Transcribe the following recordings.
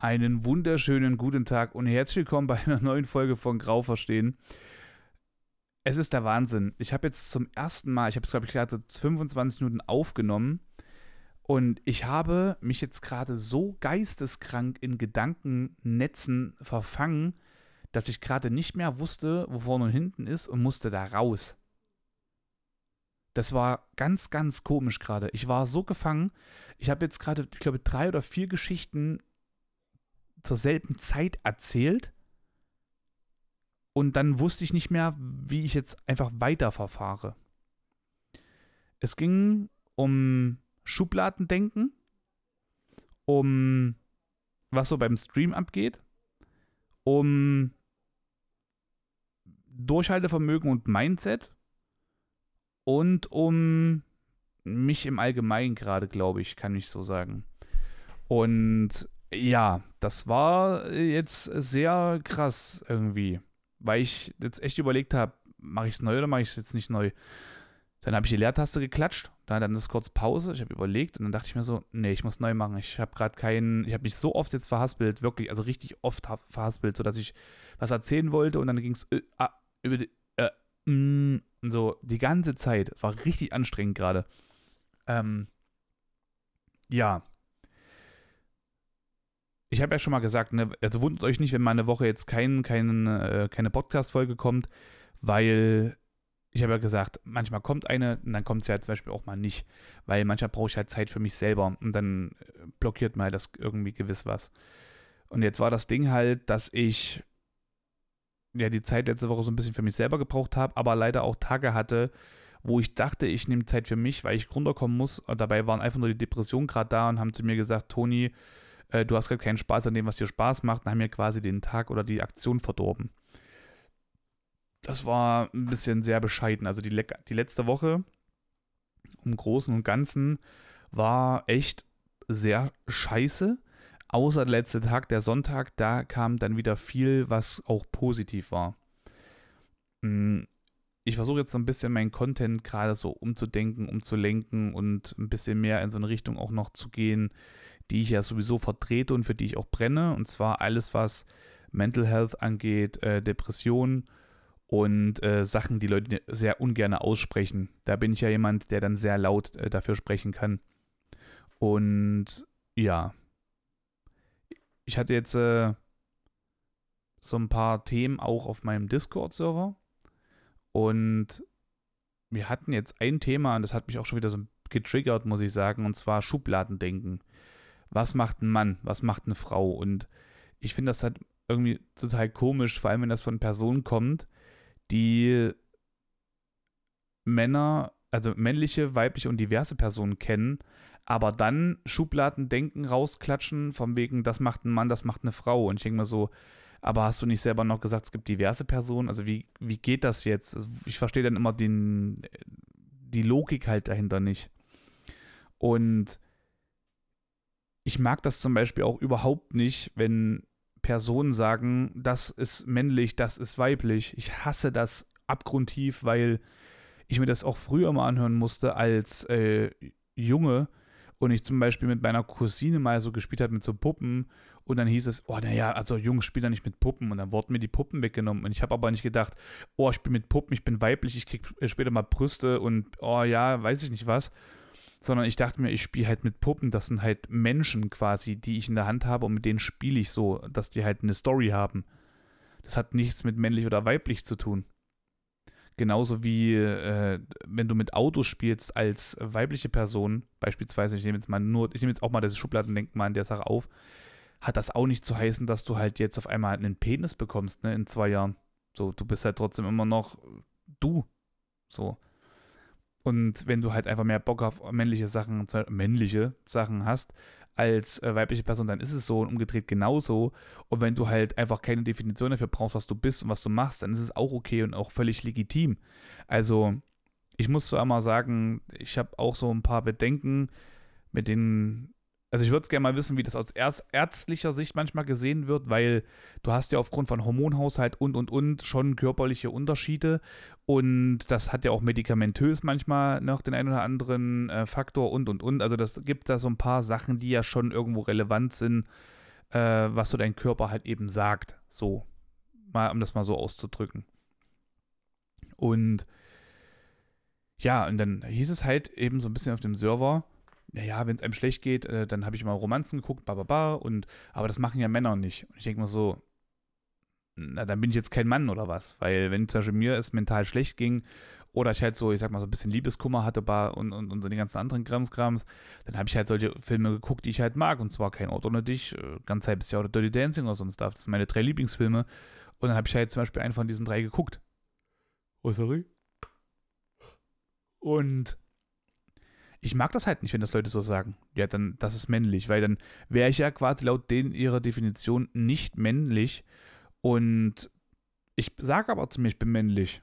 Einen wunderschönen guten Tag und herzlich willkommen bei einer neuen Folge von Grau verstehen. Es ist der Wahnsinn. Ich habe jetzt zum ersten Mal, ich habe es glaube ich gerade 25 Minuten aufgenommen und ich habe mich jetzt gerade so geisteskrank in Gedankennetzen verfangen, dass ich gerade nicht mehr wusste, wo vorne und hinten ist und musste da raus. Das war ganz, ganz komisch gerade. Ich war so gefangen. Ich habe jetzt gerade, ich glaube, drei oder vier Geschichten zur selben Zeit erzählt. Und dann wusste ich nicht mehr, wie ich jetzt einfach weiterverfahre. Es ging um Schubladendenken, um was so beim Stream abgeht, um Durchhaltevermögen und Mindset und um mich im Allgemeinen gerade, glaube ich, kann ich so sagen. Und ja, das war jetzt sehr krass irgendwie, weil ich jetzt echt überlegt habe, mache ich es neu oder mache ich es jetzt nicht neu? Dann habe ich die Leertaste geklatscht, dann ist kurz Pause, ich habe überlegt und dann dachte ich mir so, nee, ich muss neu machen. Ich habe gerade keinen, ich habe mich so oft jetzt verhaspelt, wirklich, also richtig oft verhaspelt, sodass ich was erzählen wollte und dann ging es äh, ah, über die, äh, mm, so die ganze Zeit. War richtig anstrengend gerade. Ähm, ja, ich habe ja schon mal gesagt, ne, also wundert euch nicht, wenn mal eine Woche jetzt kein, kein, äh, keine Podcast-Folge kommt, weil ich habe ja gesagt, manchmal kommt eine und dann kommt sie halt zum Beispiel auch mal nicht, weil manchmal brauche ich halt Zeit für mich selber und dann äh, blockiert mal das irgendwie gewiss was. Und jetzt war das Ding halt, dass ich ja die Zeit letzte Woche so ein bisschen für mich selber gebraucht habe, aber leider auch Tage hatte, wo ich dachte, ich nehme Zeit für mich, weil ich runterkommen muss. Und dabei waren einfach nur die Depressionen gerade da und haben zu mir gesagt, Toni, äh, du hast gerade keinen Spaß an dem, was dir Spaß macht, und haben mir quasi den Tag oder die Aktion verdorben. Das war ein bisschen sehr bescheiden. Also die, die letzte Woche im Großen und Ganzen war echt sehr scheiße. Außer der letzte Tag, der Sonntag, da kam dann wieder viel, was auch positiv war. Hm, ich versuche jetzt so ein bisschen meinen Content gerade so umzudenken, umzulenken und ein bisschen mehr in so eine Richtung auch noch zu gehen, die ich ja sowieso vertrete und für die ich auch brenne. Und zwar alles, was Mental Health angeht, äh, Depressionen und äh, Sachen, die Leute sehr ungern aussprechen. Da bin ich ja jemand, der dann sehr laut äh, dafür sprechen kann. Und ja, ich hatte jetzt äh, so ein paar Themen auch auf meinem Discord-Server. Und wir hatten jetzt ein Thema, und das hat mich auch schon wieder so getriggert, muss ich sagen, und zwar Schubladendenken was macht ein Mann, was macht eine Frau. Und ich finde das halt irgendwie total komisch, vor allem wenn das von Personen kommt, die Männer, also männliche, weibliche und diverse Personen kennen, aber dann Schubladendenken rausklatschen, von wegen, das macht ein Mann, das macht eine Frau. Und ich denke mal so, aber hast du nicht selber noch gesagt, es gibt diverse Personen? Also wie, wie geht das jetzt? Also ich verstehe dann immer den, die Logik halt dahinter nicht. Und ich mag das zum Beispiel auch überhaupt nicht, wenn Personen sagen, das ist männlich, das ist weiblich. Ich hasse das abgrundtief, weil ich mir das auch früher mal anhören musste als äh, Junge und ich zum Beispiel mit meiner Cousine mal so gespielt habe mit so Puppen und dann hieß es, oh naja, also Jungs spielen ja nicht mit Puppen und dann wurden mir die Puppen weggenommen und ich habe aber nicht gedacht, oh ich bin mit Puppen, ich bin weiblich, ich krieg später mal Brüste und oh ja, weiß ich nicht was, sondern ich dachte mir, ich spiele halt mit Puppen, das sind halt Menschen quasi, die ich in der Hand habe und mit denen spiele ich so, dass die halt eine Story haben. Das hat nichts mit männlich oder weiblich zu tun. Genauso wie äh, wenn du mit Autos spielst als weibliche Person, beispielsweise, ich nehme jetzt mal nur, ich nehme jetzt auch mal das Schubladendenken mal in der Sache auf, hat das auch nicht zu heißen, dass du halt jetzt auf einmal einen Penis bekommst, ne, in zwei Jahren. So, du bist halt trotzdem immer noch du. So. Und wenn du halt einfach mehr Bock auf männliche Sachen, männliche Sachen hast, als äh, weibliche Person, dann ist es so und umgedreht genauso. Und wenn du halt einfach keine Definition dafür brauchst, was du bist und was du machst, dann ist es auch okay und auch völlig legitim. Also, ich muss so einmal sagen, ich habe auch so ein paar Bedenken mit den also ich würde gerne mal wissen, wie das aus ärztlicher Sicht manchmal gesehen wird, weil du hast ja aufgrund von Hormonhaushalt und und und schon körperliche Unterschiede und das hat ja auch medikamentös manchmal noch den einen oder anderen äh, Faktor und und und. Also das gibt da so ein paar Sachen, die ja schon irgendwo relevant sind, äh, was so dein Körper halt eben sagt. So, mal, um das mal so auszudrücken. Und ja, und dann hieß es halt eben so ein bisschen auf dem Server, naja, wenn es einem schlecht geht, äh, dann habe ich mal Romanzen geguckt, bababa, und aber das machen ja Männer nicht. Und ich denke mal so, na, dann bin ich jetzt kein Mann oder was? Weil wenn zum Beispiel mir es mental schlecht ging oder ich halt so, ich sag mal, so ein bisschen Liebeskummer hatte und, und, und so den ganzen anderen Kramskrams, dann habe ich halt solche Filme geguckt, die ich halt mag. Und zwar kein Ort ohne dich, äh, ganz halbes Jahr oder Dirty Dancing oder sonst was. Das sind meine drei Lieblingsfilme. Und dann habe ich halt zum Beispiel einen von diesen drei geguckt. Oh, sorry. Und ich mag das halt nicht, wenn das Leute so sagen. Ja, dann, das ist männlich, weil dann wäre ich ja quasi laut denen ihrer Definition nicht männlich. Und ich sage aber zu mir, ich bin männlich.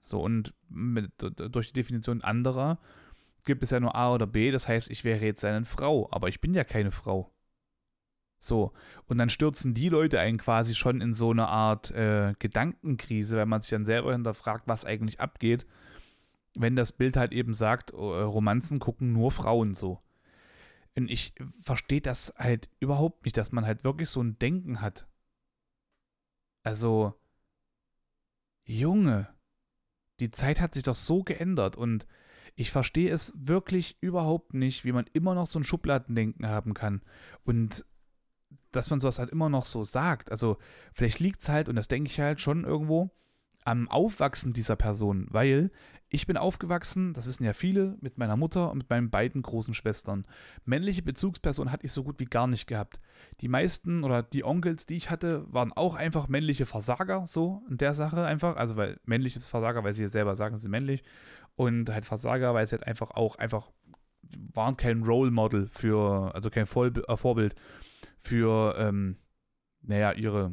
So, und mit, durch die Definition anderer gibt es ja nur A oder B, das heißt, ich wäre jetzt eine Frau, aber ich bin ja keine Frau. So, und dann stürzen die Leute einen quasi schon in so eine Art äh, Gedankenkrise, weil man sich dann selber hinterfragt, was eigentlich abgeht wenn das Bild halt eben sagt, äh, Romanzen gucken nur Frauen so. Und ich verstehe das halt überhaupt nicht, dass man halt wirklich so ein Denken hat. Also, Junge, die Zeit hat sich doch so geändert und ich verstehe es wirklich überhaupt nicht, wie man immer noch so ein Schubladendenken haben kann. Und dass man sowas halt immer noch so sagt. Also, vielleicht liegt es halt, und das denke ich halt schon irgendwo, am Aufwachsen dieser Person, weil ich bin aufgewachsen, das wissen ja viele, mit meiner Mutter und mit meinen beiden großen Schwestern. Männliche Bezugspersonen hatte ich so gut wie gar nicht gehabt. Die meisten oder die Onkels, die ich hatte, waren auch einfach männliche Versager, so in der Sache einfach. Also, weil männliches Versager, weil sie ja selber sagen, sie sind männlich. Und halt Versager, weil sie halt einfach auch einfach waren kein Role Model für, also kein äh, Vorbild für, ähm, naja, ihre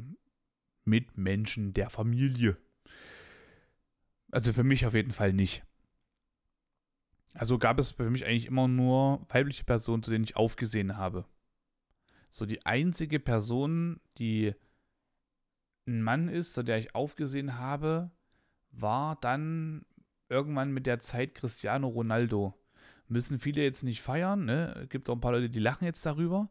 Mitmenschen der Familie, also für mich auf jeden Fall nicht. Also gab es für mich eigentlich immer nur weibliche Personen, zu denen ich aufgesehen habe. So die einzige Person, die ein Mann ist, zu der ich aufgesehen habe, war dann irgendwann mit der Zeit Cristiano Ronaldo. Müssen viele jetzt nicht feiern, ne? Gibt auch ein paar Leute, die lachen jetzt darüber.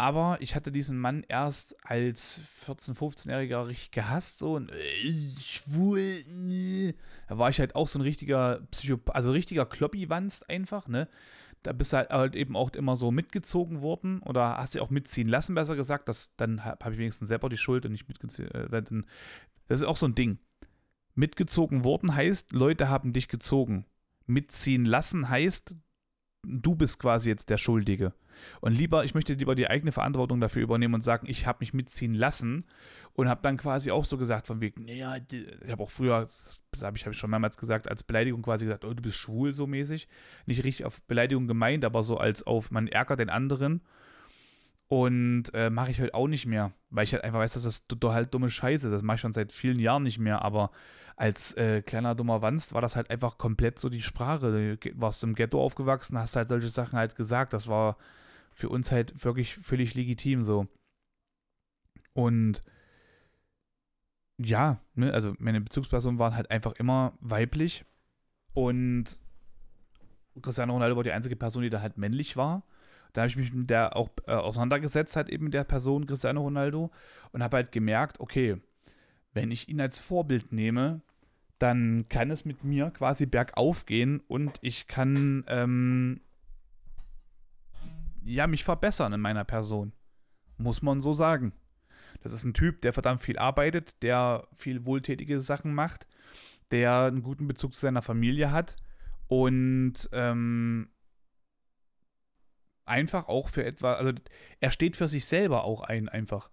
Aber ich hatte diesen Mann erst als 14-, 15-Jähriger richtig gehasst, so und äh, schwul, nee. Da war ich halt auch so ein richtiger Psychopath, also richtiger Kloppi-Wanst einfach, ne? Da bist du halt, halt, eben auch immer so mitgezogen worden oder hast du auch mitziehen lassen, besser gesagt. Das, dann habe ich wenigstens selber die Schuld und nicht mitgezogen. Äh, das ist auch so ein Ding. Mitgezogen worden heißt, Leute haben dich gezogen. Mitziehen lassen heißt, du bist quasi jetzt der Schuldige. Und lieber, ich möchte lieber die eigene Verantwortung dafür übernehmen und sagen, ich habe mich mitziehen lassen und habe dann quasi auch so gesagt, von wegen, naja, ich habe auch früher, das habe ich, hab ich schon mehrmals gesagt, als Beleidigung quasi gesagt, oh, du bist schwul so mäßig. Nicht richtig auf Beleidigung gemeint, aber so als auf, man ärgert den anderen. Und äh, mache ich halt auch nicht mehr, weil ich halt einfach weiß, dass das halt dumme Scheiße ist. Das mache ich schon seit vielen Jahren nicht mehr, aber als äh, kleiner dummer Wanst war das halt einfach komplett so die Sprache. Du warst im Ghetto aufgewachsen, hast halt solche Sachen halt gesagt. Das war für uns halt wirklich völlig legitim so. Und ja, ne, also meine Bezugspersonen waren halt einfach immer weiblich und Cristiano Ronaldo war die einzige Person, die da halt männlich war. Da habe ich mich mit der auch äh, auseinandergesetzt, halt eben mit der Person Cristiano Ronaldo und habe halt gemerkt, okay, wenn ich ihn als Vorbild nehme, dann kann es mit mir quasi bergauf gehen und ich kann ähm, ja, mich verbessern in meiner Person. Muss man so sagen. Das ist ein Typ, der verdammt viel arbeitet, der viel wohltätige Sachen macht, der einen guten Bezug zu seiner Familie hat und ähm, einfach auch für etwas, also er steht für sich selber auch ein, einfach.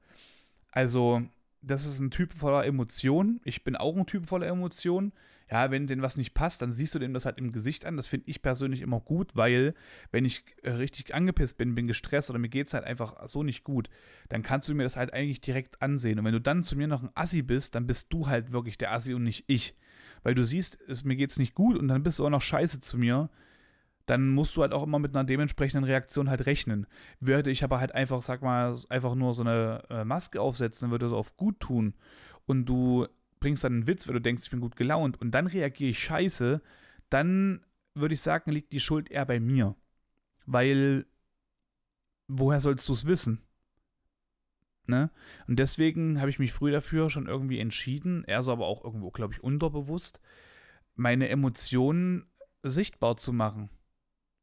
Also, das ist ein Typ voller Emotionen. Ich bin auch ein Typ voller Emotionen ja, wenn denen was nicht passt, dann siehst du dem das halt im Gesicht an. Das finde ich persönlich immer gut, weil wenn ich äh, richtig angepisst bin, bin gestresst oder mir geht es halt einfach so nicht gut, dann kannst du mir das halt eigentlich direkt ansehen. Und wenn du dann zu mir noch ein Assi bist, dann bist du halt wirklich der Assi und nicht ich. Weil du siehst, es, mir es nicht gut und dann bist du auch noch scheiße zu mir dann musst du halt auch immer mit einer dementsprechenden Reaktion halt rechnen. Würde ich aber halt einfach, sag mal, einfach nur so eine äh, Maske aufsetzen, würde so auf gut tun und du bringst dann einen Witz, weil du denkst, ich bin gut gelaunt und dann reagiere ich scheiße, dann würde ich sagen, liegt die Schuld eher bei mir. Weil, woher sollst du es wissen? Ne? Und deswegen habe ich mich früh dafür schon irgendwie entschieden, eher so aber auch irgendwo, glaube ich, unterbewusst, meine Emotionen sichtbar zu machen.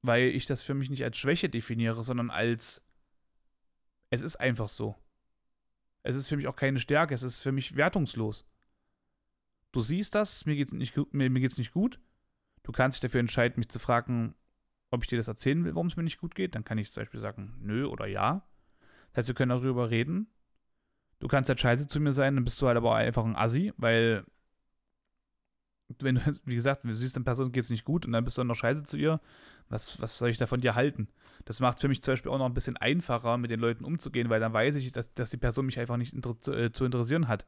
Weil ich das für mich nicht als Schwäche definiere, sondern als es ist einfach so. Es ist für mich auch keine Stärke, es ist für mich wertungslos. Du siehst das, mir geht's nicht, mir, mir nicht gut. Du kannst dich dafür entscheiden, mich zu fragen, ob ich dir das erzählen will, warum es mir nicht gut geht. Dann kann ich zum Beispiel sagen, nö oder ja. Das heißt, wir können darüber reden. Du kannst halt scheiße zu mir sein, dann bist du halt aber einfach ein Assi, weil wenn du, wie gesagt, du siehst, eine Person geht es nicht gut und dann bist du dann noch scheiße zu ihr, was, was soll ich da von dir halten? Das macht es für mich zum Beispiel auch noch ein bisschen einfacher, mit den Leuten umzugehen, weil dann weiß ich, dass, dass die Person mich einfach nicht inter äh, zu, interessieren hat.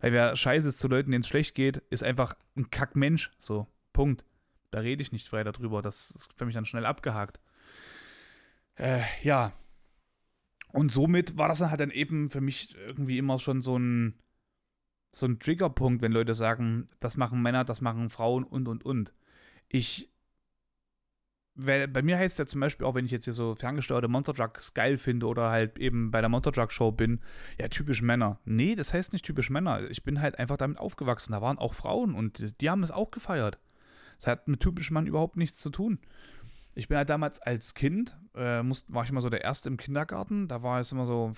Weil wer scheiße ist zu Leuten, denen es schlecht geht, ist einfach ein Kackmensch. So, Punkt. Da rede ich nicht weiter drüber. Das ist für mich dann schnell abgehakt. Äh, ja. Und somit war das dann halt dann eben für mich irgendwie immer schon so ein, so ein Triggerpunkt, wenn Leute sagen, das machen Männer, das machen Frauen und und und. Ich bei mir heißt es ja zum Beispiel auch, wenn ich jetzt hier so ferngesteuerte Monster Trucks geil finde oder halt eben bei der Monster Truck Show bin, ja, typisch Männer. Nee, das heißt nicht typisch Männer. Ich bin halt einfach damit aufgewachsen. Da waren auch Frauen und die haben es auch gefeiert. Das hat mit typischem Mann überhaupt nichts zu tun. Ich bin halt damals als Kind, äh, muss, war ich immer so der Erste im Kindergarten. Da war es immer so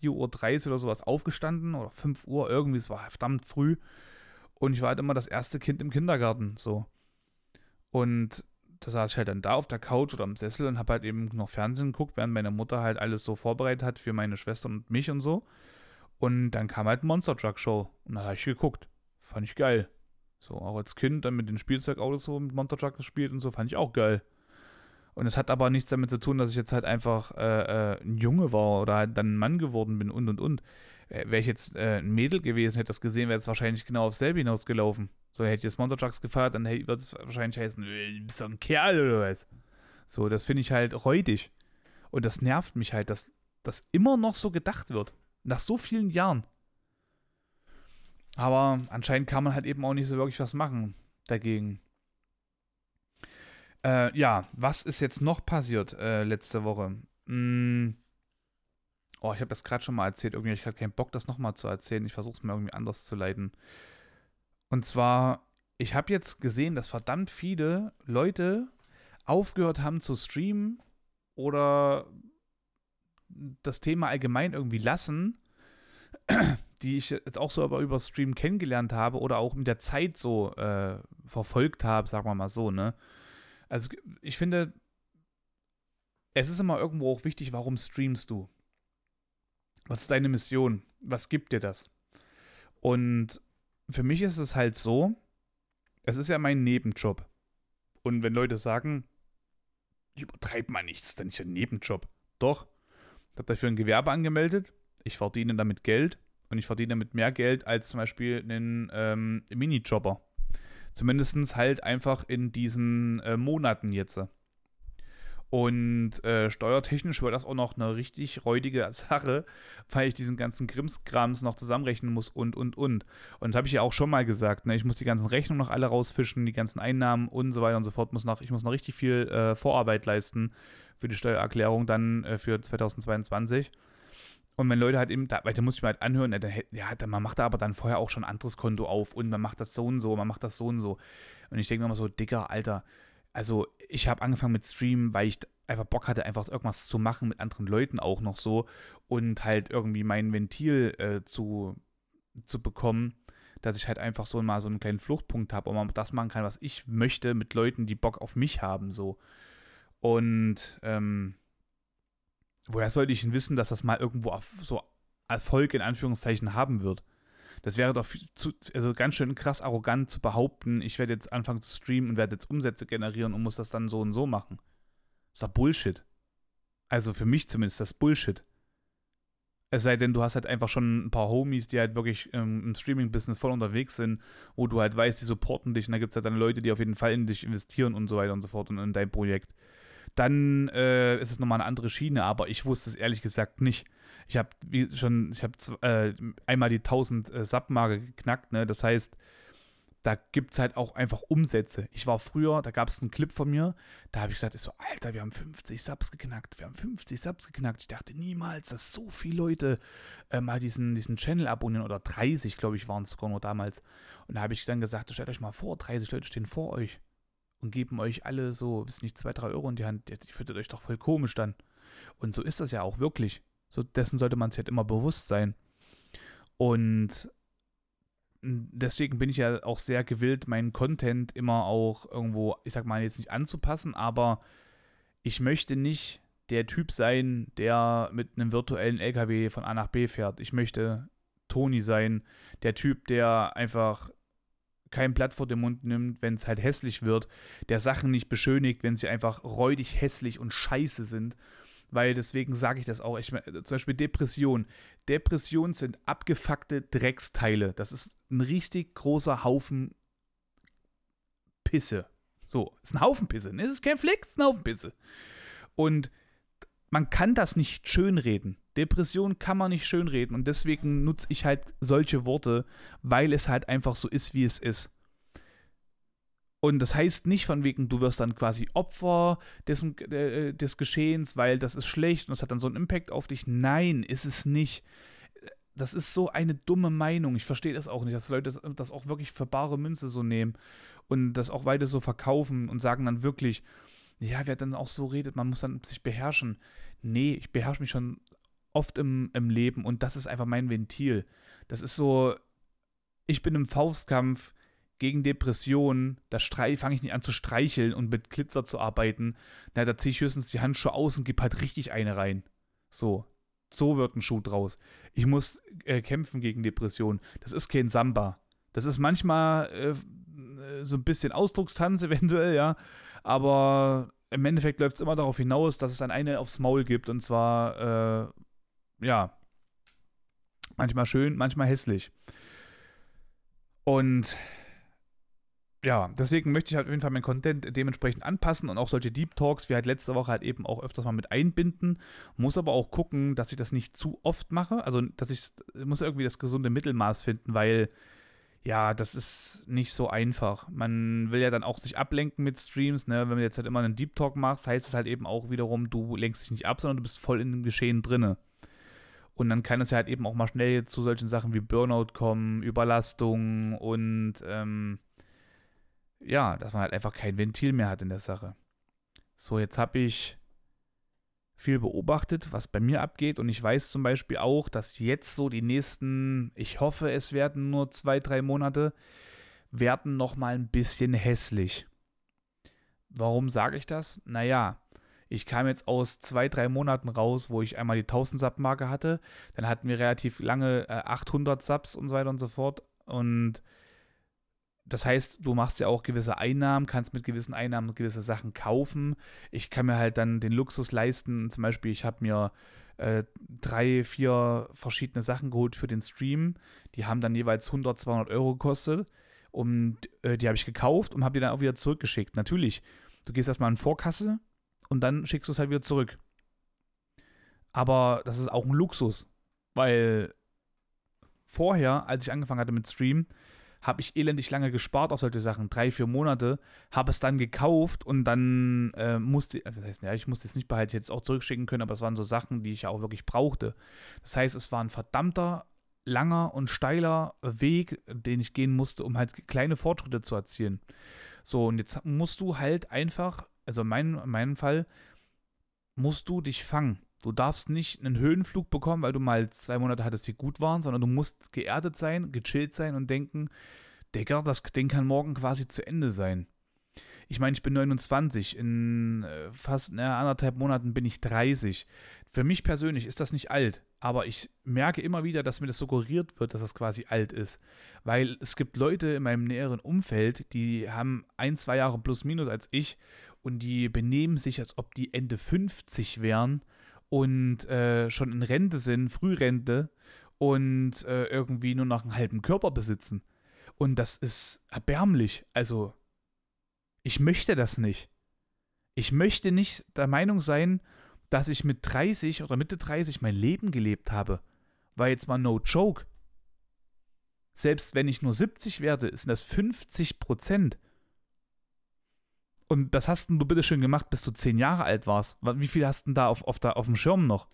4.30 Uhr oder sowas aufgestanden oder 5 Uhr irgendwie. Es war verdammt früh. Und ich war halt immer das erste Kind im Kindergarten. So. Und da saß ich halt dann da auf der Couch oder am Sessel und habe halt eben noch Fernsehen geguckt, während meine Mutter halt alles so vorbereitet hat für meine Schwester und mich und so. Und dann kam halt Monster Truck Show und da habe ich geguckt. Fand ich geil. So, auch als Kind dann mit den Spielzeugautos so mit Monster Truck gespielt und so, fand ich auch geil. Und es hat aber nichts damit zu tun, dass ich jetzt halt einfach äh, äh, ein Junge war oder halt dann ein Mann geworden bin und und und. Äh, wäre ich jetzt äh, ein Mädel gewesen, hätte das gesehen, wäre es wahrscheinlich genau aufs selbe hinausgelaufen. So, hätte ich jetzt Monster Trucks gefeiert, dann würde es wahrscheinlich heißen, äh, du bist doch ein Kerl oder was. So, das finde ich halt räudig. Und das nervt mich halt, dass das immer noch so gedacht wird. Nach so vielen Jahren. Aber anscheinend kann man halt eben auch nicht so wirklich was machen dagegen. Äh, ja, was ist jetzt noch passiert äh, letzte Woche? Hm. Oh, ich habe das gerade schon mal erzählt. Irgendwie habe ich gerade keinen Bock, das nochmal zu erzählen. Ich versuche es mir irgendwie anders zu leiten. Und zwar, ich habe jetzt gesehen, dass verdammt viele Leute aufgehört haben zu streamen oder das Thema allgemein irgendwie lassen, die ich jetzt auch so aber über Stream kennengelernt habe oder auch mit der Zeit so äh, verfolgt habe, sagen wir mal so, ne? Also ich finde, es ist immer irgendwo auch wichtig, warum streamst du? Was ist deine Mission? Was gibt dir das? Und für mich ist es halt so, es ist ja mein Nebenjob. Und wenn Leute sagen, ich übertreibe mal nichts, dann ist ja ein Nebenjob. Doch, ich habe dafür ein Gewerbe angemeldet, ich verdiene damit Geld und ich verdiene damit mehr Geld als zum Beispiel einen ähm, Minijobber. Zumindest halt einfach in diesen äh, Monaten jetzt. Und äh, steuertechnisch war das auch noch eine richtig räudige Sache, weil ich diesen ganzen Krimskrams noch zusammenrechnen muss und, und, und. Und das habe ich ja auch schon mal gesagt, ne? ich muss die ganzen Rechnungen noch alle rausfischen, die ganzen Einnahmen und so weiter und so fort. Muss noch, ich muss noch richtig viel äh, Vorarbeit leisten für die Steuererklärung dann äh, für 2022. Und wenn Leute halt eben, da, weil da muss ich mir halt anhören, ja, man macht da aber dann vorher auch schon ein anderes Konto auf und man macht das so und so, man macht das so und so. Und ich denke mir immer so, dicker, Alter, also ich habe angefangen mit Stream, weil ich einfach Bock hatte, einfach irgendwas zu machen mit anderen Leuten auch noch so und halt irgendwie mein Ventil äh, zu, zu bekommen, dass ich halt einfach so mal so einen kleinen Fluchtpunkt habe und man das machen kann, was ich möchte mit Leuten, die Bock auf mich haben, so. Und ähm, woher sollte ich denn wissen, dass das mal irgendwo so Erfolg in Anführungszeichen haben wird? Das wäre doch zu, also ganz schön krass arrogant zu behaupten, ich werde jetzt anfangen zu streamen und werde jetzt Umsätze generieren und muss das dann so und so machen. Das ist doch Bullshit. Also für mich zumindest das Bullshit. Es sei denn, du hast halt einfach schon ein paar Homies, die halt wirklich ähm, im Streaming-Business voll unterwegs sind, wo du halt weißt, die supporten dich und da gibt es halt dann Leute, die auf jeden Fall in dich investieren und so weiter und so fort und in dein Projekt. Dann äh, ist es nochmal eine andere Schiene, aber ich wusste es ehrlich gesagt nicht. Ich habe schon, ich habe äh, einmal die 1000 äh, Sub-Marke geknackt, ne? Das heißt, da gibt es halt auch einfach Umsätze. Ich war früher, da gab es einen Clip von mir, da habe ich gesagt, ich so, Alter, wir haben 50 Subs geknackt, wir haben 50 Subs geknackt. Ich dachte niemals, dass so viele Leute äh, mal diesen, diesen Channel abonnieren oder 30, glaube ich, waren es sogar nur damals. Und da habe ich dann gesagt, stellt euch mal vor, 30 Leute stehen vor euch und geben euch alle so, wisst nicht, 2, 3 Euro in die Hand. Ihr fühlt euch doch voll komisch dann. Und so ist das ja auch wirklich. So dessen sollte man sich halt immer bewusst sein. Und deswegen bin ich ja auch sehr gewillt, meinen Content immer auch irgendwo, ich sag mal, jetzt nicht anzupassen, aber ich möchte nicht der Typ sein, der mit einem virtuellen LKW von A nach B fährt. Ich möchte Toni sein, der Typ, der einfach kein Blatt vor den Mund nimmt, wenn es halt hässlich wird, der Sachen nicht beschönigt, wenn sie einfach räudig hässlich und scheiße sind weil deswegen sage ich das auch. Ich, zum Beispiel Depression. Depression sind abgefuckte Drecksteile. Das ist ein richtig großer Haufen Pisse. So, ist ein Haufen Pisse. Ne? Das ist kein Fleck, ist ein Haufen Pisse. Und man kann das nicht schönreden. Depression kann man nicht schönreden. Und deswegen nutze ich halt solche Worte, weil es halt einfach so ist, wie es ist. Und das heißt nicht von wegen, du wirst dann quasi Opfer des, äh, des Geschehens, weil das ist schlecht und das hat dann so einen Impact auf dich. Nein, ist es nicht. Das ist so eine dumme Meinung. Ich verstehe das auch nicht, dass Leute das, das auch wirklich für bare Münze so nehmen und das auch weiter so verkaufen und sagen dann wirklich, ja, wer dann auch so redet, man muss dann sich beherrschen. Nee, ich beherrsche mich schon oft im, im Leben und das ist einfach mein Ventil. Das ist so, ich bin im Faustkampf gegen Depressionen, da fange ich nicht an zu streicheln und mit Glitzer zu arbeiten. Na, da ziehe ich höchstens die Handschuhe aus und gebe halt richtig eine rein. So. So wird ein Schuh draus. Ich muss äh, kämpfen gegen Depressionen. Das ist kein Samba. Das ist manchmal äh, so ein bisschen Ausdruckstanz eventuell, ja. Aber im Endeffekt läuft es immer darauf hinaus, dass es dann eine aufs Maul gibt. Und zwar, äh, ja, manchmal schön, manchmal hässlich. Und ja, deswegen möchte ich halt auf jeden Fall meinen Content dementsprechend anpassen und auch solche Deep Talks wie halt letzte Woche halt eben auch öfters mal mit einbinden. Muss aber auch gucken, dass ich das nicht zu oft mache. Also, dass ich muss irgendwie das gesunde Mittelmaß finden, weil ja, das ist nicht so einfach. Man will ja dann auch sich ablenken mit Streams, ne? Wenn du jetzt halt immer einen Deep Talk machst, heißt es halt eben auch wiederum, du lenkst dich nicht ab, sondern du bist voll in dem Geschehen drinne. Und dann kann es ja halt eben auch mal schnell zu solchen Sachen wie Burnout kommen, Überlastung und ähm, ja, dass man halt einfach kein Ventil mehr hat in der Sache. So, jetzt habe ich viel beobachtet, was bei mir abgeht. Und ich weiß zum Beispiel auch, dass jetzt so die nächsten, ich hoffe, es werden nur zwei, drei Monate, werden nochmal ein bisschen hässlich. Warum sage ich das? Naja, ich kam jetzt aus zwei, drei Monaten raus, wo ich einmal die 1000 Sub-Marke hatte. Dann hatten wir relativ lange äh, 800 Subs und so weiter und so fort. Und das heißt, du machst ja auch gewisse Einnahmen, kannst mit gewissen Einnahmen gewisse Sachen kaufen. Ich kann mir halt dann den Luxus leisten. Zum Beispiel, ich habe mir äh, drei, vier verschiedene Sachen geholt für den Stream. Die haben dann jeweils 100, 200 Euro gekostet. Und äh, die habe ich gekauft und habe die dann auch wieder zurückgeschickt. Natürlich, du gehst erstmal in Vorkasse und dann schickst du es halt wieder zurück. Aber das ist auch ein Luxus, weil vorher, als ich angefangen hatte mit Stream, habe ich elendig lange gespart auf solche Sachen, drei, vier Monate, habe es dann gekauft und dann äh, musste, also das heißt, ja, ich musste es nicht behalten, jetzt auch zurückschicken können, aber es waren so Sachen, die ich ja auch wirklich brauchte. Das heißt, es war ein verdammter, langer und steiler Weg, den ich gehen musste, um halt kleine Fortschritte zu erzielen. So, und jetzt musst du halt einfach, also in, mein, in meinem Fall, musst du dich fangen. Du darfst nicht einen Höhenflug bekommen, weil du mal zwei Monate hattest, die gut waren, sondern du musst geerdet sein, gechillt sein und denken, Digga, das Ding kann morgen quasi zu Ende sein. Ich meine, ich bin 29, in äh, fast na, anderthalb Monaten bin ich 30. Für mich persönlich ist das nicht alt, aber ich merke immer wieder, dass mir das suggeriert wird, dass das quasi alt ist. Weil es gibt Leute in meinem näheren Umfeld, die haben ein, zwei Jahre plus minus als ich und die benehmen sich, als ob die Ende 50 wären und äh, schon in Rente sind, Frührente und äh, irgendwie nur noch einen halben Körper besitzen. Und das ist erbärmlich. Also, ich möchte das nicht. Ich möchte nicht der Meinung sein, dass ich mit 30 oder Mitte 30 mein Leben gelebt habe. War jetzt mal no joke. Selbst wenn ich nur 70 werde, sind das 50 Prozent. Und das hast du bitte schön gemacht, bis du 10 Jahre alt warst. Wie viel hast du da auf, auf, da, auf dem Schirm noch?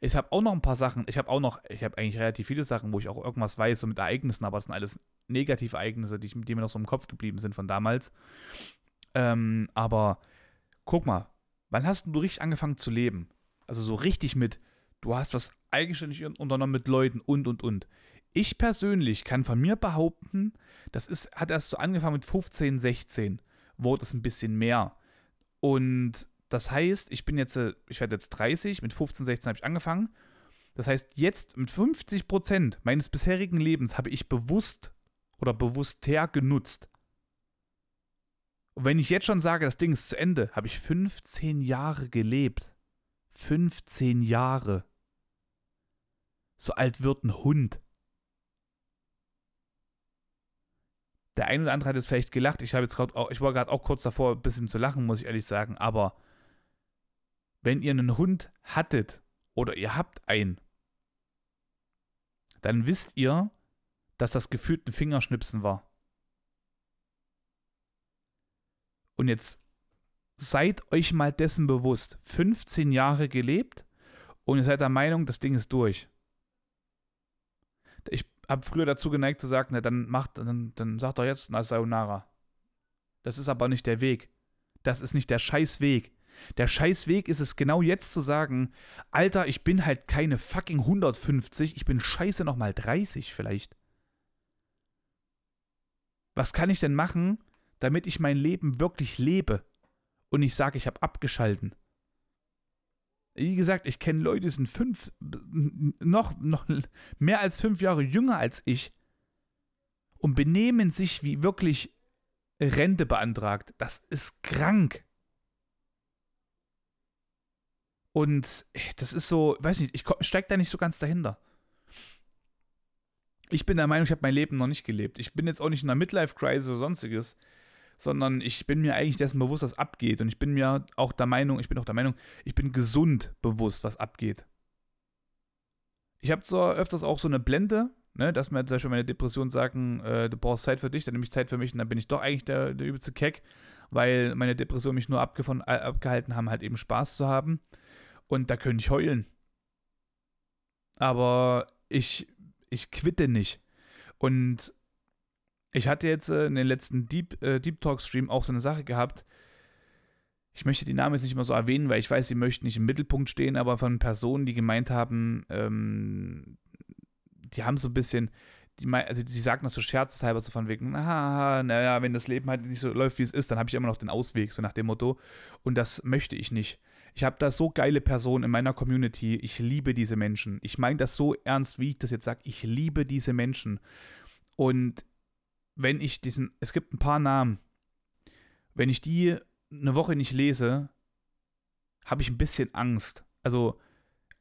Ich habe auch noch ein paar Sachen. Ich habe auch noch, ich habe eigentlich relativ viele Sachen, wo ich auch irgendwas weiß, so mit Ereignissen, aber es sind alles Negativereignisse, die, die mir noch so im Kopf geblieben sind von damals. Ähm, aber guck mal, wann hast du richtig angefangen zu leben? Also so richtig mit, du hast was eigenständig unternommen mit Leuten und und und. Ich persönlich kann von mir behaupten, das ist, hat erst so angefangen mit 15, 16 wurde es ein bisschen mehr. Und das heißt, ich bin jetzt, äh, ich werde jetzt 30, mit 15, 16 habe ich angefangen. Das heißt, jetzt mit 50 Prozent meines bisherigen Lebens habe ich bewusst oder bewusster genutzt. Und wenn ich jetzt schon sage, das Ding ist zu Ende, habe ich 15 Jahre gelebt. 15 Jahre. So alt wird ein Hund. Der eine oder andere hat jetzt vielleicht gelacht. Ich habe jetzt gerade ich war gerade auch kurz davor, ein bisschen zu lachen, muss ich ehrlich sagen. Aber wenn ihr einen Hund hattet oder ihr habt einen, dann wisst ihr, dass das gefühlt ein Fingerschnipsen war. Und jetzt seid euch mal dessen bewusst. 15 Jahre gelebt und ihr seid der Meinung, das Ding ist durch. Ich habe früher dazu geneigt zu sagen, na, dann macht, dann, dann sagt doch jetzt na Sayonara. Das ist aber nicht der Weg. Das ist nicht der Scheißweg. Der Scheißweg ist es genau jetzt zu sagen, Alter, ich bin halt keine fucking 150, ich bin scheiße nochmal 30 vielleicht. Was kann ich denn machen, damit ich mein Leben wirklich lebe und ich sage, ich habe abgeschalten? Wie gesagt, ich kenne Leute, die sind fünf, noch, noch mehr als fünf Jahre jünger als ich und benehmen sich wie wirklich Rente beantragt. Das ist krank. Und das ist so, weiß nicht, ich steige da nicht so ganz dahinter. Ich bin der Meinung, ich habe mein Leben noch nicht gelebt. Ich bin jetzt auch nicht in einer Midlife-Crisis oder sonstiges sondern ich bin mir eigentlich dessen bewusst, was abgeht. Und ich bin mir auch der Meinung, ich bin auch der Meinung, ich bin gesund bewusst, was abgeht. Ich habe zwar öfters auch so eine Blende, ne, dass mir zum Beispiel meine Depressionen sagen, äh, du brauchst Zeit für dich, dann nehme ich Zeit für mich und dann bin ich doch eigentlich der, der übelste Keck, weil meine Depressionen mich nur abge äh, abgehalten haben, halt eben Spaß zu haben. Und da könnte ich heulen. Aber ich, ich quitte nicht. Und ich hatte jetzt äh, in den letzten Deep, äh, Deep Talk Stream auch so eine Sache gehabt. Ich möchte die Namen jetzt nicht immer so erwähnen, weil ich weiß, sie möchten nicht im Mittelpunkt stehen, aber von Personen, die gemeint haben, ähm, die haben so ein bisschen, die, also sie sagten das so scherzhalber, so von wegen, haha, naja, wenn das Leben halt nicht so läuft, wie es ist, dann habe ich immer noch den Ausweg, so nach dem Motto. Und das möchte ich nicht. Ich habe da so geile Personen in meiner Community. Ich liebe diese Menschen. Ich meine das so ernst, wie ich das jetzt sage. Ich liebe diese Menschen. Und wenn ich diesen, es gibt ein paar Namen, wenn ich die eine Woche nicht lese, habe ich ein bisschen Angst. Also,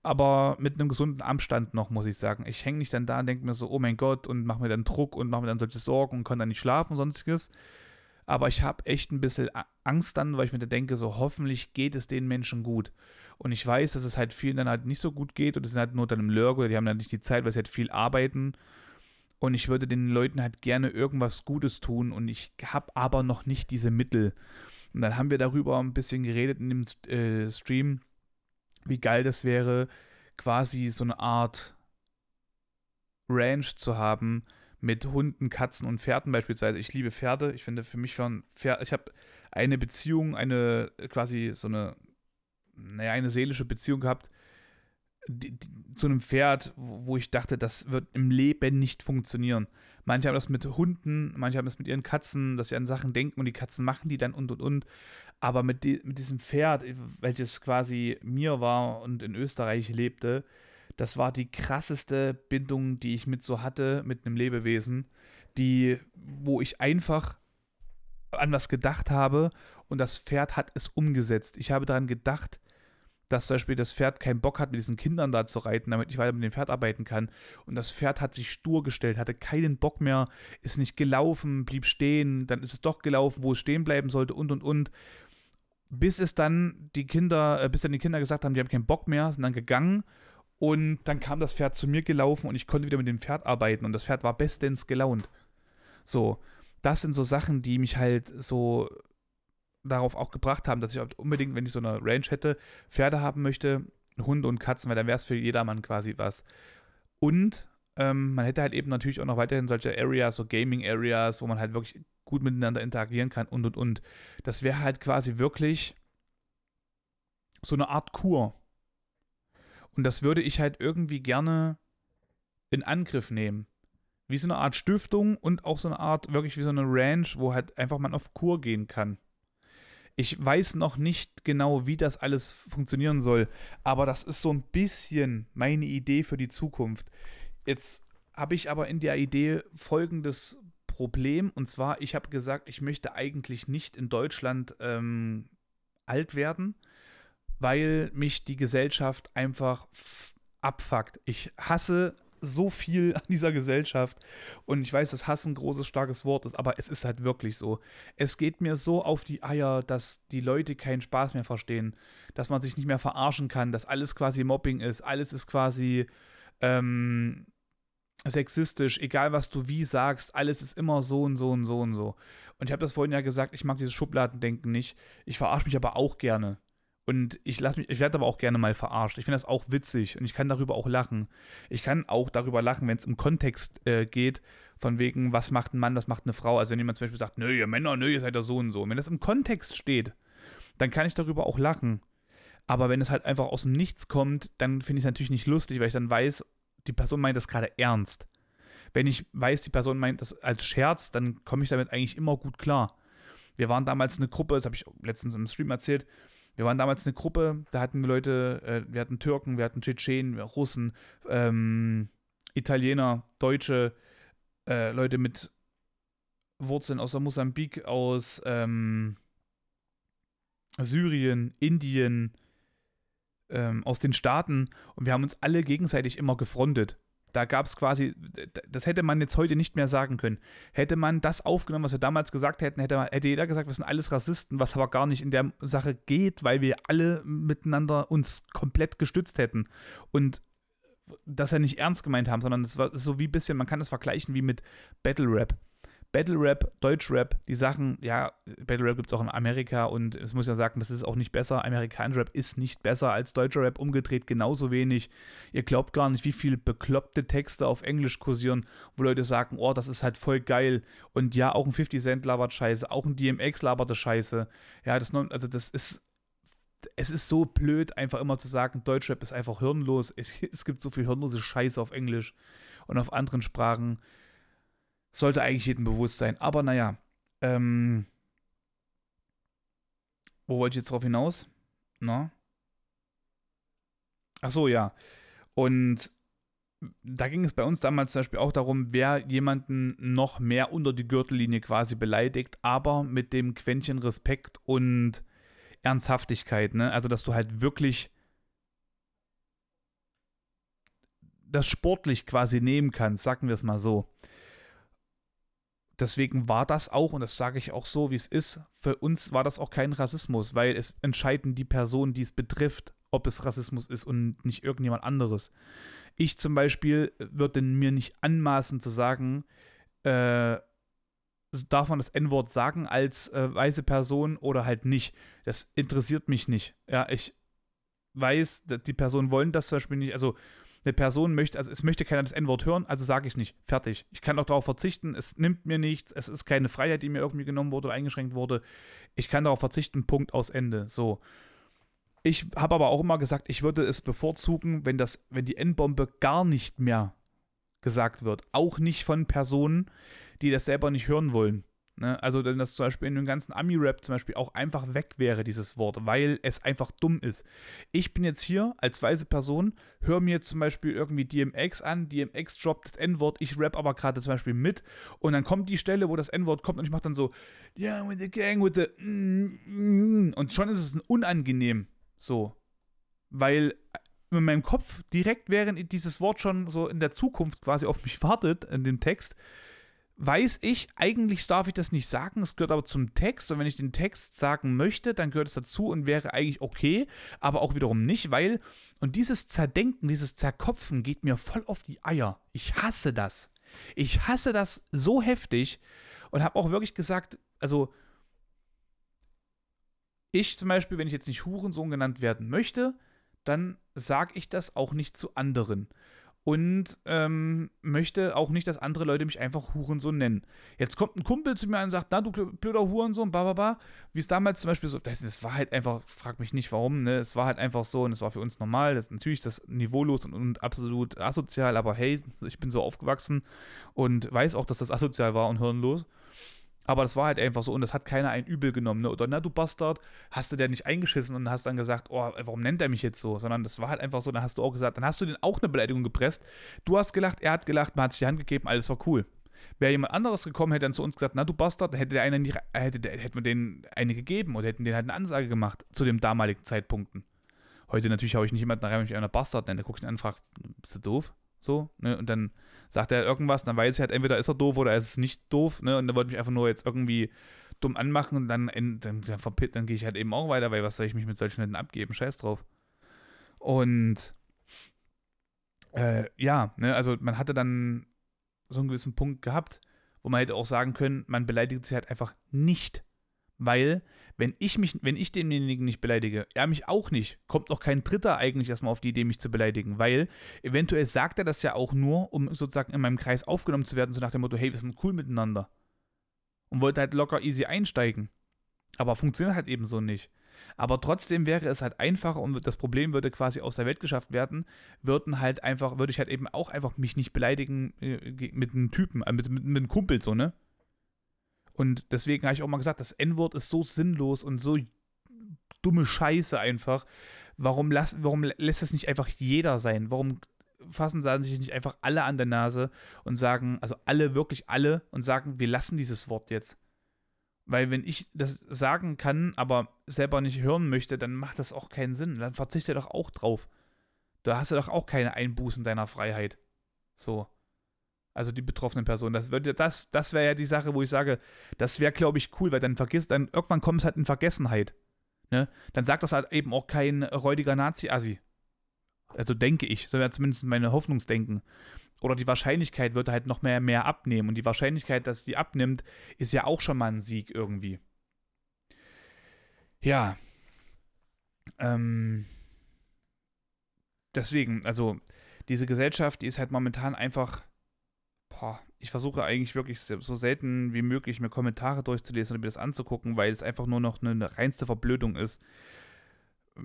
aber mit einem gesunden Abstand noch, muss ich sagen. Ich hänge nicht dann da und denke mir so, oh mein Gott, und mache mir dann Druck und mache mir dann solche Sorgen und kann dann nicht schlafen und sonstiges. Aber ich habe echt ein bisschen Angst dann, weil ich mir da denke, so hoffentlich geht es den Menschen gut. Und ich weiß, dass es halt vielen dann halt nicht so gut geht und es sind halt nur dann im Lurk oder die haben dann nicht die Zeit, weil sie halt viel arbeiten und ich würde den Leuten halt gerne irgendwas Gutes tun und ich habe aber noch nicht diese Mittel. Und dann haben wir darüber ein bisschen geredet in dem äh, Stream, wie geil das wäre, quasi so eine Art Ranch zu haben mit Hunden, Katzen und Pferden beispielsweise. Ich liebe Pferde. Ich finde für mich waren ich habe eine Beziehung, eine quasi so eine, naja, eine seelische Beziehung gehabt die, die, zu einem Pferd, wo ich dachte, das wird im Leben nicht funktionieren. Manche haben das mit Hunden, manche haben das mit ihren Katzen, dass sie an Sachen denken und die Katzen machen die dann und und und. Aber mit, die, mit diesem Pferd, welches quasi mir war und in Österreich lebte, das war die krasseste Bindung, die ich mit so hatte, mit einem Lebewesen, die, wo ich einfach an was gedacht habe und das Pferd hat es umgesetzt. Ich habe daran gedacht, dass zum Beispiel das Pferd keinen Bock hat, mit diesen Kindern da zu reiten, damit ich weiter mit dem Pferd arbeiten kann. Und das Pferd hat sich stur gestellt, hatte keinen Bock mehr, ist nicht gelaufen, blieb stehen, dann ist es doch gelaufen, wo es stehen bleiben sollte und und und. Bis es dann die Kinder, äh, bis dann die Kinder gesagt haben, die haben keinen Bock mehr, sind dann gegangen Und dann kam das Pferd zu mir gelaufen und ich konnte wieder mit dem Pferd arbeiten und das Pferd war bestens gelaunt. So, das sind so Sachen, die mich halt so darauf auch gebracht haben, dass ich unbedingt, wenn ich so eine Range hätte, Pferde haben möchte, Hunde und Katzen, weil dann wäre es für jedermann quasi was. Und ähm, man hätte halt eben natürlich auch noch weiterhin solche Areas, so Gaming-Areas, wo man halt wirklich gut miteinander interagieren kann und und und. Das wäre halt quasi wirklich so eine Art Kur. Und das würde ich halt irgendwie gerne in Angriff nehmen. Wie so eine Art Stiftung und auch so eine Art, wirklich wie so eine Ranch, wo halt einfach man auf Kur gehen kann. Ich weiß noch nicht genau, wie das alles funktionieren soll, aber das ist so ein bisschen meine Idee für die Zukunft. Jetzt habe ich aber in der Idee folgendes Problem, und zwar, ich habe gesagt, ich möchte eigentlich nicht in Deutschland ähm, alt werden, weil mich die Gesellschaft einfach abfuckt. Ich hasse so viel an dieser Gesellschaft. Und ich weiß, dass Hass ein großes, starkes Wort ist, aber es ist halt wirklich so. Es geht mir so auf die Eier, dass die Leute keinen Spaß mehr verstehen, dass man sich nicht mehr verarschen kann, dass alles quasi Mobbing ist, alles ist quasi ähm, sexistisch, egal was du wie sagst, alles ist immer so und so und so und so. Und ich habe das vorhin ja gesagt, ich mag dieses Schubladendenken nicht. Ich verarsche mich aber auch gerne. Und ich lasse mich, ich werde aber auch gerne mal verarscht. Ich finde das auch witzig und ich kann darüber auch lachen. Ich kann auch darüber lachen, wenn es im Kontext äh, geht, von wegen, was macht ein Mann, was macht eine Frau. Also wenn jemand zum Beispiel sagt, nö, ihr Männer, nö, ihr seid ja so und so. Und wenn das im Kontext steht, dann kann ich darüber auch lachen. Aber wenn es halt einfach aus dem Nichts kommt, dann finde ich es natürlich nicht lustig, weil ich dann weiß, die Person meint das gerade ernst. Wenn ich weiß, die Person meint das als Scherz, dann komme ich damit eigentlich immer gut klar. Wir waren damals eine Gruppe, das habe ich letztens im Stream erzählt, wir waren damals eine Gruppe, da hatten wir Leute, äh, wir hatten Türken, wir hatten Tschetschenen, Russen, ähm, Italiener, Deutsche, äh, Leute mit Wurzeln aus der Mosambik, aus ähm, Syrien, Indien, ähm, aus den Staaten und wir haben uns alle gegenseitig immer gefrontet. Da gab es quasi, das hätte man jetzt heute nicht mehr sagen können. Hätte man das aufgenommen, was wir damals gesagt hätten, hätte, hätte jeder gesagt, wir sind alles Rassisten, was aber gar nicht in der Sache geht, weil wir alle miteinander uns komplett gestützt hätten. Und das ja nicht ernst gemeint haben, sondern es war so wie ein bisschen, man kann das vergleichen wie mit Battle Rap. Battle Rap, Deutsch Rap, die Sachen, ja, Battle Rap gibt es auch in Amerika und es muss ja sagen, das ist auch nicht besser. Amerikanischer Rap ist nicht besser als deutscher Rap, umgedreht genauso wenig. Ihr glaubt gar nicht, wie viele bekloppte Texte auf Englisch kursieren, wo Leute sagen, oh, das ist halt voll geil. Und ja, auch ein 50 Cent labert Scheiße, auch ein DMX laberte Scheiße. Ja, das, also das ist, es ist so blöd, einfach immer zu sagen, Deutschrap ist einfach hirnlos. Es, es gibt so viel hirnlose Scheiße auf Englisch und auf anderen Sprachen. Sollte eigentlich jedem bewusst sein. Aber naja, ähm, wo wollte ich jetzt drauf hinaus? Na? Ach so, ja. Und da ging es bei uns damals zum Beispiel auch darum, wer jemanden noch mehr unter die Gürtellinie quasi beleidigt, aber mit dem Quäntchen Respekt und Ernsthaftigkeit, ne? Also, dass du halt wirklich das sportlich quasi nehmen kannst, sagen wir es mal so deswegen war das auch, und das sage ich auch so, wie es ist, für uns war das auch kein Rassismus, weil es entscheiden die Personen, die es betrifft, ob es Rassismus ist und nicht irgendjemand anderes. Ich zum Beispiel würde mir nicht anmaßen zu sagen, äh, darf man das N-Wort sagen als äh, weiße Person oder halt nicht. Das interessiert mich nicht. Ja, ich weiß, die Personen wollen das zum Beispiel nicht. Also eine Person möchte, also es möchte keiner das N-Wort hören, also sage ich es nicht. Fertig. Ich kann auch darauf verzichten, es nimmt mir nichts, es ist keine Freiheit, die mir irgendwie genommen wurde oder eingeschränkt wurde. Ich kann darauf verzichten, Punkt aus Ende. So. Ich habe aber auch immer gesagt, ich würde es bevorzugen, wenn das, wenn die N-Bombe gar nicht mehr gesagt wird. Auch nicht von Personen, die das selber nicht hören wollen. Ne? Also, wenn das zum Beispiel in dem ganzen Ami-Rap zum Beispiel auch einfach weg wäre, dieses Wort, weil es einfach dumm ist. Ich bin jetzt hier als weise Person, höre mir zum Beispiel irgendwie DMX an, DMX droppt das N-Wort, ich rap aber gerade zum Beispiel mit und dann kommt die Stelle, wo das N-Wort kommt und ich mache dann so, yeah, with the gang, with the mm, mm, und schon ist es unangenehm, so. Weil in meinem Kopf direkt, während dieses Wort schon so in der Zukunft quasi auf mich wartet, in dem Text, weiß ich, eigentlich darf ich das nicht sagen, es gehört aber zum Text und wenn ich den Text sagen möchte, dann gehört es dazu und wäre eigentlich okay, aber auch wiederum nicht, weil, und dieses Zerdenken, dieses Zerkopfen geht mir voll auf die Eier. Ich hasse das. Ich hasse das so heftig und habe auch wirklich gesagt, also ich zum Beispiel, wenn ich jetzt nicht Hurensohn genannt werden möchte, dann sage ich das auch nicht zu anderen und ähm, möchte auch nicht, dass andere Leute mich einfach Hurensohn nennen. Jetzt kommt ein Kumpel zu mir und sagt, na du blöder Hurensohn, bababa, wie es damals zum Beispiel so, das, das, war halt einfach, frag mich nicht warum, ne, es war halt einfach so und es war für uns normal, das ist natürlich das niveaulos und, und absolut asozial, aber hey, ich bin so aufgewachsen und weiß auch, dass das asozial war und hirnlos. Aber das war halt einfach so und das hat keiner ein Übel genommen. Ne? Oder na, du Bastard, hast du der nicht eingeschissen und hast dann gesagt, oh, warum nennt er mich jetzt so? Sondern das war halt einfach so, dann hast du auch gesagt, dann hast du den auch eine Beleidigung gepresst. Du hast gelacht, er hat gelacht, man hat sich die Hand gegeben, alles war cool. Wäre jemand anderes gekommen, hätte dann zu uns gesagt, na du Bastard, hätte der eine nicht, hätte, der, hätten wir denen eine gegeben oder hätten denen halt eine Ansage gemacht zu den damaligen Zeitpunkten. Heute natürlich habe ich nicht jemanden rein, wenn mich einer Bastard nenne. Der guckt ihn an und fragt, bist du doof? So, ne? Und dann sagt er irgendwas, dann weiß ich halt, entweder ist er doof oder ist es nicht doof, ne? Und er wollte mich einfach nur jetzt irgendwie dumm anmachen und dann, in, dann, dann, dann gehe ich halt eben auch weiter, weil was soll ich mich mit solchen Leuten abgeben? Scheiß drauf. Und äh, ja, ne, also man hatte dann so einen gewissen Punkt gehabt, wo man hätte auch sagen können, man beleidigt sich halt einfach nicht. Weil wenn ich mich, wenn ich denjenigen nicht beleidige, er mich auch nicht, kommt noch kein Dritter eigentlich erstmal auf die Idee, mich zu beleidigen, weil eventuell sagt er das ja auch nur, um sozusagen in meinem Kreis aufgenommen zu werden, so nach dem Motto, hey, wir sind cool miteinander. Und wollte halt locker easy einsteigen. Aber funktioniert halt eben so nicht. Aber trotzdem wäre es halt einfacher und das Problem würde quasi aus der Welt geschafft werden, würden halt einfach, würde ich halt eben auch einfach mich nicht beleidigen äh, mit einem Typen, äh, mit, mit, mit einem Kumpel so, ne? Und deswegen habe ich auch mal gesagt, das N-Wort ist so sinnlos und so dumme Scheiße einfach. Warum, lass, warum lässt es nicht einfach jeder sein? Warum fassen sich nicht einfach alle an der Nase und sagen, also alle, wirklich alle, und sagen, wir lassen dieses Wort jetzt. Weil wenn ich das sagen kann, aber selber nicht hören möchte, dann macht das auch keinen Sinn. Dann verzichte doch auch drauf. Da hast du doch auch keine Einbußen deiner Freiheit. So. Also die betroffenen Personen. Das, das, das wäre ja die Sache, wo ich sage, das wäre, glaube ich, cool, weil dann vergisst, dann irgendwann kommt es halt in Vergessenheit. Ne? Dann sagt das halt eben auch kein räudiger Nazi-Assi. Also denke ich, so wäre zumindest meine Hoffnungsdenken. Oder die Wahrscheinlichkeit wird halt noch mehr, mehr abnehmen. Und die Wahrscheinlichkeit, dass die abnimmt, ist ja auch schon mal ein Sieg irgendwie. Ja. Ähm. Deswegen, also diese Gesellschaft, die ist halt momentan einfach boah, ich versuche eigentlich wirklich so selten wie möglich mir Kommentare durchzulesen und mir das anzugucken, weil es einfach nur noch eine reinste Verblödung ist.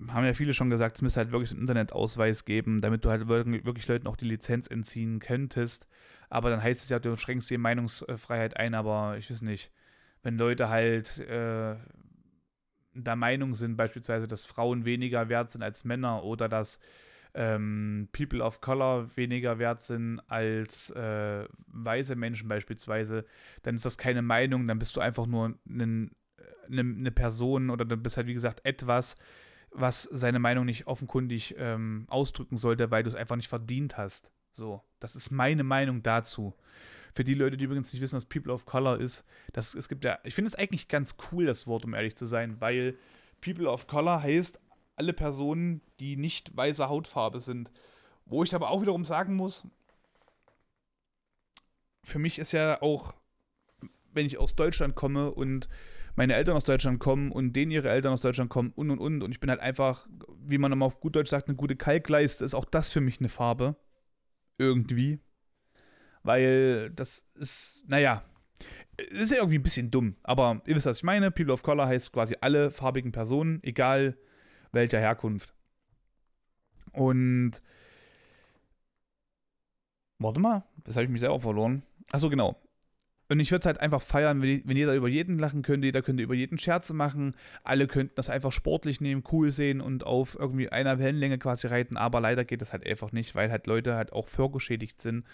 Haben ja viele schon gesagt, es müsste halt wirklich einen Internetausweis geben, damit du halt wirklich Leuten auch die Lizenz entziehen könntest. Aber dann heißt es ja, du schränkst die Meinungsfreiheit ein, aber ich weiß nicht, wenn Leute halt äh, der Meinung sind, beispielsweise, dass Frauen weniger wert sind als Männer oder dass ähm, People of Color weniger wert sind als äh, weiße Menschen beispielsweise, dann ist das keine Meinung, dann bist du einfach nur eine, eine Person oder dann bist halt, wie gesagt, etwas, was seine Meinung nicht offenkundig ähm, ausdrücken sollte, weil du es einfach nicht verdient hast. So, das ist meine Meinung dazu. Für die Leute, die übrigens nicht wissen, was People of Color ist, das, es gibt ja, ich finde es eigentlich ganz cool, das Wort, um ehrlich zu sein, weil People of Color heißt alle Personen, die nicht weiße Hautfarbe sind. Wo ich aber auch wiederum sagen muss, für mich ist ja auch, wenn ich aus Deutschland komme und meine Eltern aus Deutschland kommen und denen ihre Eltern aus Deutschland kommen und und und und ich bin halt einfach, wie man nochmal auf gut Deutsch sagt, eine gute Kalkleiste, ist auch das für mich eine Farbe. Irgendwie. Weil das ist, naja, ist ja irgendwie ein bisschen dumm, aber ihr wisst, was ich meine. People of Color heißt quasi alle farbigen Personen, egal welcher Herkunft. Und warte mal, das habe ich mich selber verloren. Achso, genau. Und ich würde es halt einfach feiern, wenn, jeder über jeden lachen könnte, jeder könnte über jeden Scherze machen, alle könnten das einfach sportlich nehmen, cool sehen und auf irgendwie einer Wellenlänge quasi reiten, aber leider geht das halt einfach nicht, weil halt Leute halt auch vorgeschädigt sind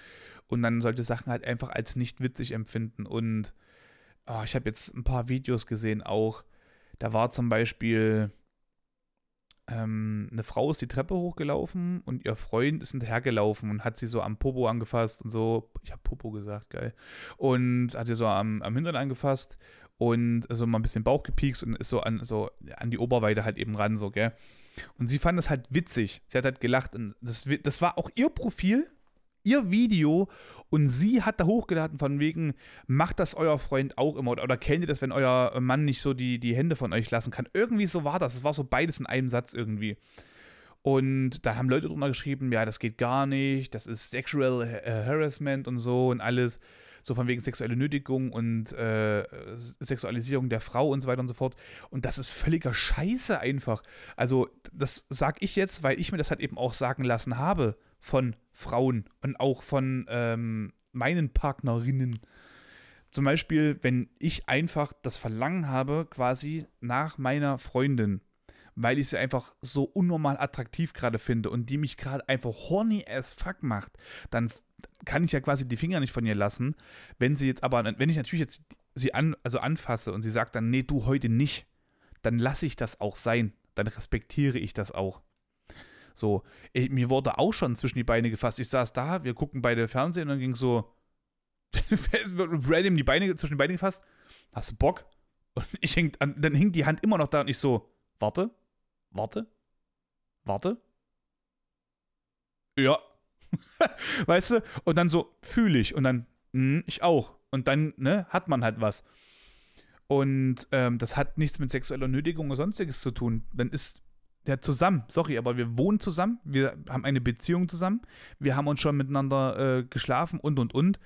und dann solche Sachen halt einfach als nicht witzig empfinden. Und oh, ich habe jetzt ein paar Videos gesehen auch, da war zum Beispiel ähm, eine Frau ist die Treppe hochgelaufen und ihr Freund ist hinterhergelaufen und hat sie so am Popo angefasst und so, ich habe Popo gesagt, geil, und hat sie so am, am Hintern angefasst und so mal ein bisschen Bauch gepiekst und ist so an, so an die Oberweite halt eben ran, so, gell. Und sie fand das halt witzig. Sie hat halt gelacht und das, das war auch ihr Profil, ihr Video und sie hat da hochgeladen von wegen, macht das euer Freund auch immer oder, oder kennt ihr das, wenn euer Mann nicht so die, die Hände von euch lassen kann. Irgendwie so war das. Es war so beides in einem Satz irgendwie. Und da haben Leute drunter geschrieben, ja, das geht gar nicht, das ist Sexual Harassment und so und alles so von wegen sexuelle Nötigung und äh, Sexualisierung der Frau und so weiter und so fort. Und das ist völliger Scheiße einfach. Also, das sage ich jetzt, weil ich mir das halt eben auch sagen lassen habe von Frauen und auch von ähm, meinen Partnerinnen. Zum Beispiel, wenn ich einfach das Verlangen habe, quasi nach meiner Freundin, weil ich sie einfach so unnormal attraktiv gerade finde und die mich gerade einfach horny as fuck macht, dann kann ich ja quasi die Finger nicht von ihr lassen. Wenn sie jetzt aber, wenn ich natürlich jetzt sie an, also anfasse und sie sagt dann, nee, du heute nicht, dann lasse ich das auch sein. Dann respektiere ich das auch. So, ich, mir wurde auch schon zwischen die Beine gefasst. Ich saß da, wir gucken beide Fernsehen und dann ging so, random die Beine zwischen die Beine gefasst. Hast du Bock? Und ich hing, dann hing die Hand immer noch da und ich so, warte, warte, warte. Ja, weißt du? Und dann so, fühle ich. Und dann, mh, ich auch. Und dann, ne, hat man halt was. Und ähm, das hat nichts mit sexueller Nötigung oder sonstiges zu tun. Dann ist der zusammen, sorry, aber wir wohnen zusammen, wir haben eine Beziehung zusammen, wir haben uns schon miteinander äh, geschlafen und und und.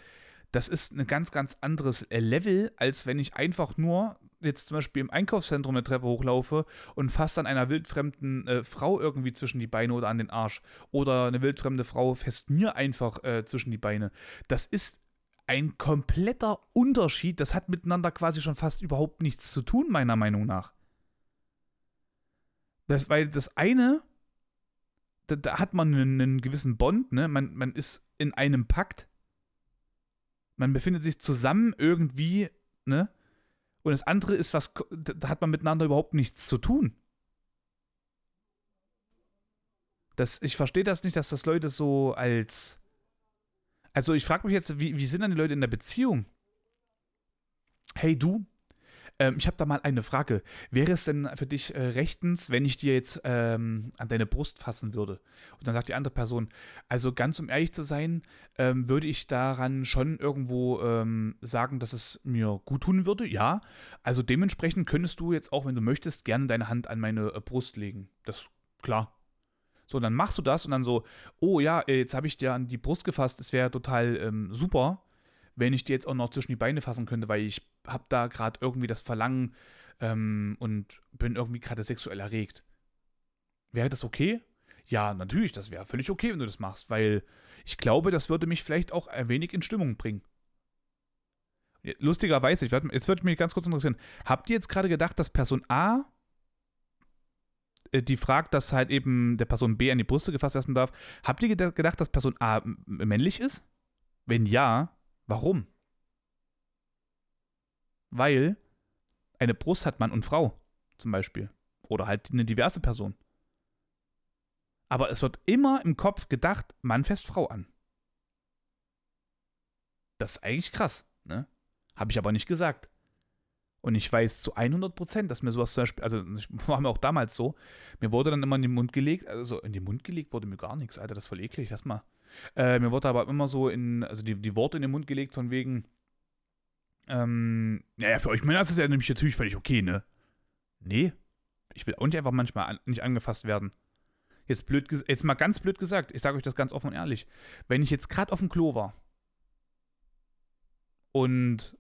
Das ist ein ganz, ganz anderes Level, als wenn ich einfach nur jetzt zum Beispiel im Einkaufszentrum eine Treppe hochlaufe und fast an einer wildfremden äh, Frau irgendwie zwischen die Beine oder an den Arsch. Oder eine wildfremde Frau fest mir einfach äh, zwischen die Beine. Das ist ein kompletter Unterschied. Das hat miteinander quasi schon fast überhaupt nichts zu tun, meiner Meinung nach. Das, weil das eine, da, da hat man einen, einen, gewissen Bond, ne? Man, man ist in einem Pakt. Man befindet sich zusammen irgendwie, ne? Und das andere ist was, da hat man miteinander überhaupt nichts zu tun. Das, ich verstehe das nicht, dass das Leute so als. Also ich frage mich jetzt, wie, wie sind dann die Leute in der Beziehung? Hey du, ähm, ich habe da mal eine Frage. Wäre es denn für dich äh, rechtens, wenn ich dir jetzt ähm, an deine Brust fassen würde? Und dann sagt die andere Person, also ganz um ehrlich zu sein, ähm, würde ich daran schon irgendwo ähm, sagen, dass es mir gut tun würde? Ja. Also dementsprechend könntest du jetzt auch, wenn du möchtest, gerne deine Hand an meine äh, Brust legen. Das klar. So, dann machst du das und dann so, oh ja, äh, jetzt habe ich dir an die Brust gefasst, das wäre total ähm, super wenn ich dir jetzt auch noch zwischen die Beine fassen könnte, weil ich habe da gerade irgendwie das Verlangen ähm, und bin irgendwie gerade sexuell erregt. Wäre das okay? Ja, natürlich, das wäre völlig okay, wenn du das machst, weil ich glaube, das würde mich vielleicht auch ein wenig in Stimmung bringen. Lustigerweise, ich werd, jetzt würde mich ganz kurz interessieren, habt ihr jetzt gerade gedacht, dass Person A, äh, die fragt, dass halt eben der Person B an die Brüste gefasst werden darf, habt ihr gedacht, dass Person A männlich ist? Wenn ja, Warum? Weil eine Brust hat Mann und Frau zum Beispiel. Oder halt eine diverse Person. Aber es wird immer im Kopf gedacht, Mann fässt Frau an. Das ist eigentlich krass, ne? Habe ich aber nicht gesagt. Und ich weiß zu 100 Prozent, dass mir sowas zum Beispiel, also war mir auch damals so, mir wurde dann immer in den Mund gelegt, also in den Mund gelegt wurde mir gar nichts, Alter, das ist voll eklig, lass mal. Äh, mir wurde aber immer so in, also die, die Worte in den Mund gelegt von wegen, ähm, naja, für euch Männer ist das ja nämlich natürlich völlig okay, ne? Nee. Ich will auch nicht einfach manchmal an, nicht angefasst werden. Jetzt blöd, jetzt mal ganz blöd gesagt, ich sage euch das ganz offen und ehrlich. Wenn ich jetzt gerade auf dem Klo war und